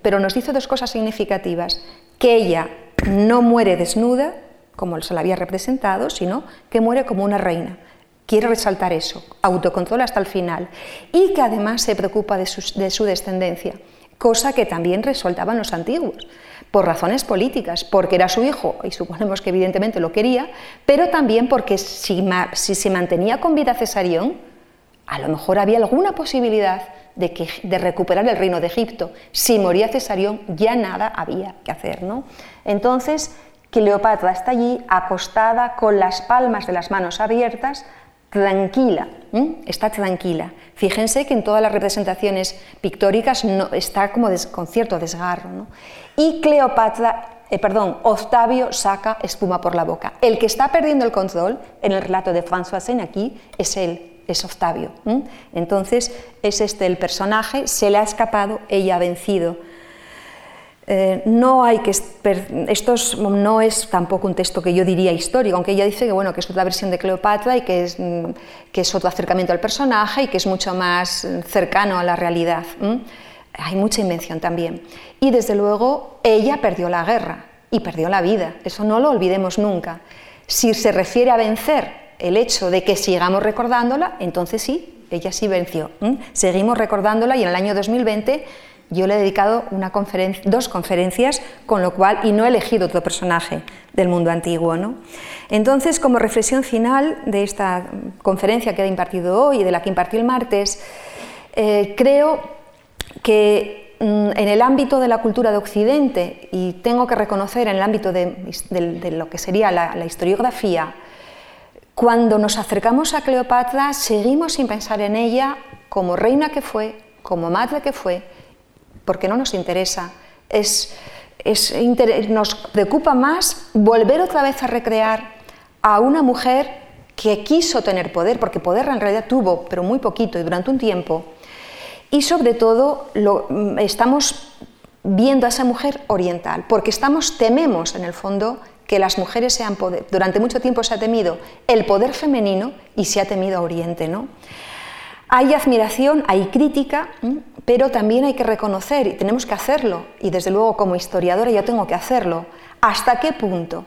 pero nos dice dos cosas significativas, que ella no muere desnuda, como se la había representado, sino que muere como una reina. Quiere resaltar eso, autocontrol hasta el final, y que además se preocupa de su, de su descendencia, cosa que también resaltaban los antiguos por razones políticas, porque era su hijo, y suponemos que evidentemente lo quería, pero también porque si, se mantenía con vida Cesarión, a lo mejor había alguna posibilidad de recuperar el reino de Egipto. Si moría Cesarión, ya nada había que hacer. ¿no? Entonces, Cleopatra está allí acostada con las palmas de las manos abiertas, tranquila, está tranquila. Fíjense que en todas las representaciones pictóricas no, está como con cierto desgarro. Y Cleopatra, eh, perdón, Octavio saca espuma por la boca. El que está perdiendo el control en el relato de François aquí es él, es Octavio. Entonces es este el personaje, se le ha escapado, ella ha vencido eh, no hay que esto no es tampoco un texto que yo diría histórico, aunque ella dice que bueno que es otra versión de Cleopatra y que es, mm, que es otro acercamiento al personaje y que es mucho más cercano a la realidad. Hay mucha invención también. Y desde luego ella perdió la guerra y perdió la vida. Eso no lo olvidemos nunca. Si se refiere a vencer el hecho de que sigamos recordándola, entonces sí, ella sí venció. Seguimos recordándola y en el año 2020 yo le he dedicado una dos conferencias, con lo cual, y no he elegido otro personaje del mundo antiguo. ¿no? Entonces, como reflexión final de esta conferencia que he impartido hoy y de la que impartí el martes, eh, creo que mm, en el ámbito de la cultura de Occidente, y tengo que reconocer en el ámbito de, lo que sería la historiografía, cuando nos acercamos a Cleopatra, seguimos sin pensar en ella como reina que fue, como madre que fue, porque no nos interesa. Es, nos preocupa más volver otra vez a recrear a una mujer que quiso tener poder, porque poder en realidad tuvo, pero muy poquito y durante un tiempo. Y sobre todo lo, mm, estamos viendo a esa mujer oriental, porque estamos, tememos en el fondo que las mujeres sean poder. Durante mucho tiempo se ha temido el poder femenino y se ha temido a Oriente. ¿no? Hay admiración, hay crítica, pero también hay que reconocer, y tenemos que hacerlo, y desde luego como historiadora yo tengo que hacerlo, hasta qué punto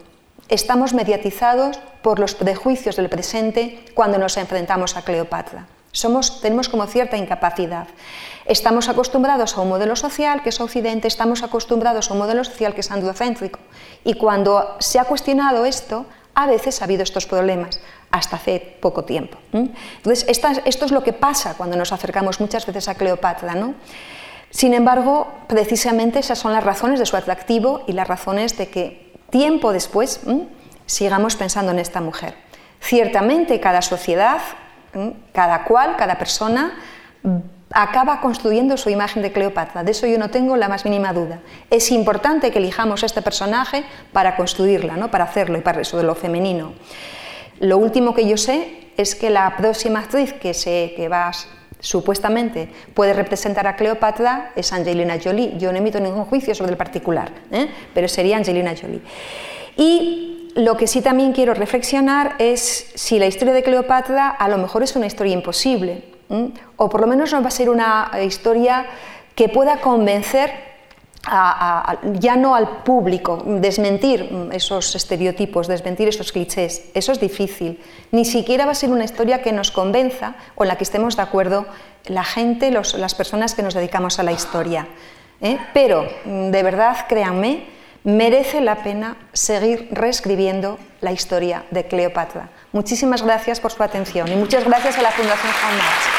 estamos mediatizados por los prejuicios del presente cuando nos enfrentamos a Cleopatra. Somos, tenemos como cierta incapacidad. Estamos acostumbrados a un modelo social que es Occidente, estamos acostumbrados a un modelo social que es androcéntrico. Y cuando se ha cuestionado esto, a veces ha habido estos problemas hasta hace poco tiempo. Entonces, esto es lo que pasa cuando nos acercamos muchas veces a Cleopatra. ¿no? Sin embargo, precisamente esas son las razones de su atractivo y las razones de que tiempo después sigamos pensando en esta mujer. Ciertamente cada sociedad, cada cual, cada persona acaba construyendo su imagen de Cleopatra, de eso yo no tengo la más mínima duda. Es importante que elijamos este personaje para construirla, ¿no? para hacerlo y para eso de lo femenino. Lo último que yo sé es que la próxima actriz que, se, que va supuestamente puede representar a Cleopatra es Angelina Jolie. Yo no emito ningún juicio sobre el particular, ¿eh? pero sería Angelina Jolie. Y lo que sí también quiero reflexionar es si la historia de Cleopatra a lo mejor es una historia imposible, o por lo menos no va a ser una historia que pueda convencer ya no al público, desmentir esos estereotipos, desmentir esos clichés. Eso es difícil. Ni siquiera va a ser una historia que nos convenza o en la que estemos de acuerdo la gente, las personas que nos dedicamos a la historia. ¿eh? Pero, mm, de verdad, créanme, merece la pena seguir reescribiendo la historia de Cleopatra. Muchísimas gracias por su atención y muchas gracias a la Fundación Juan.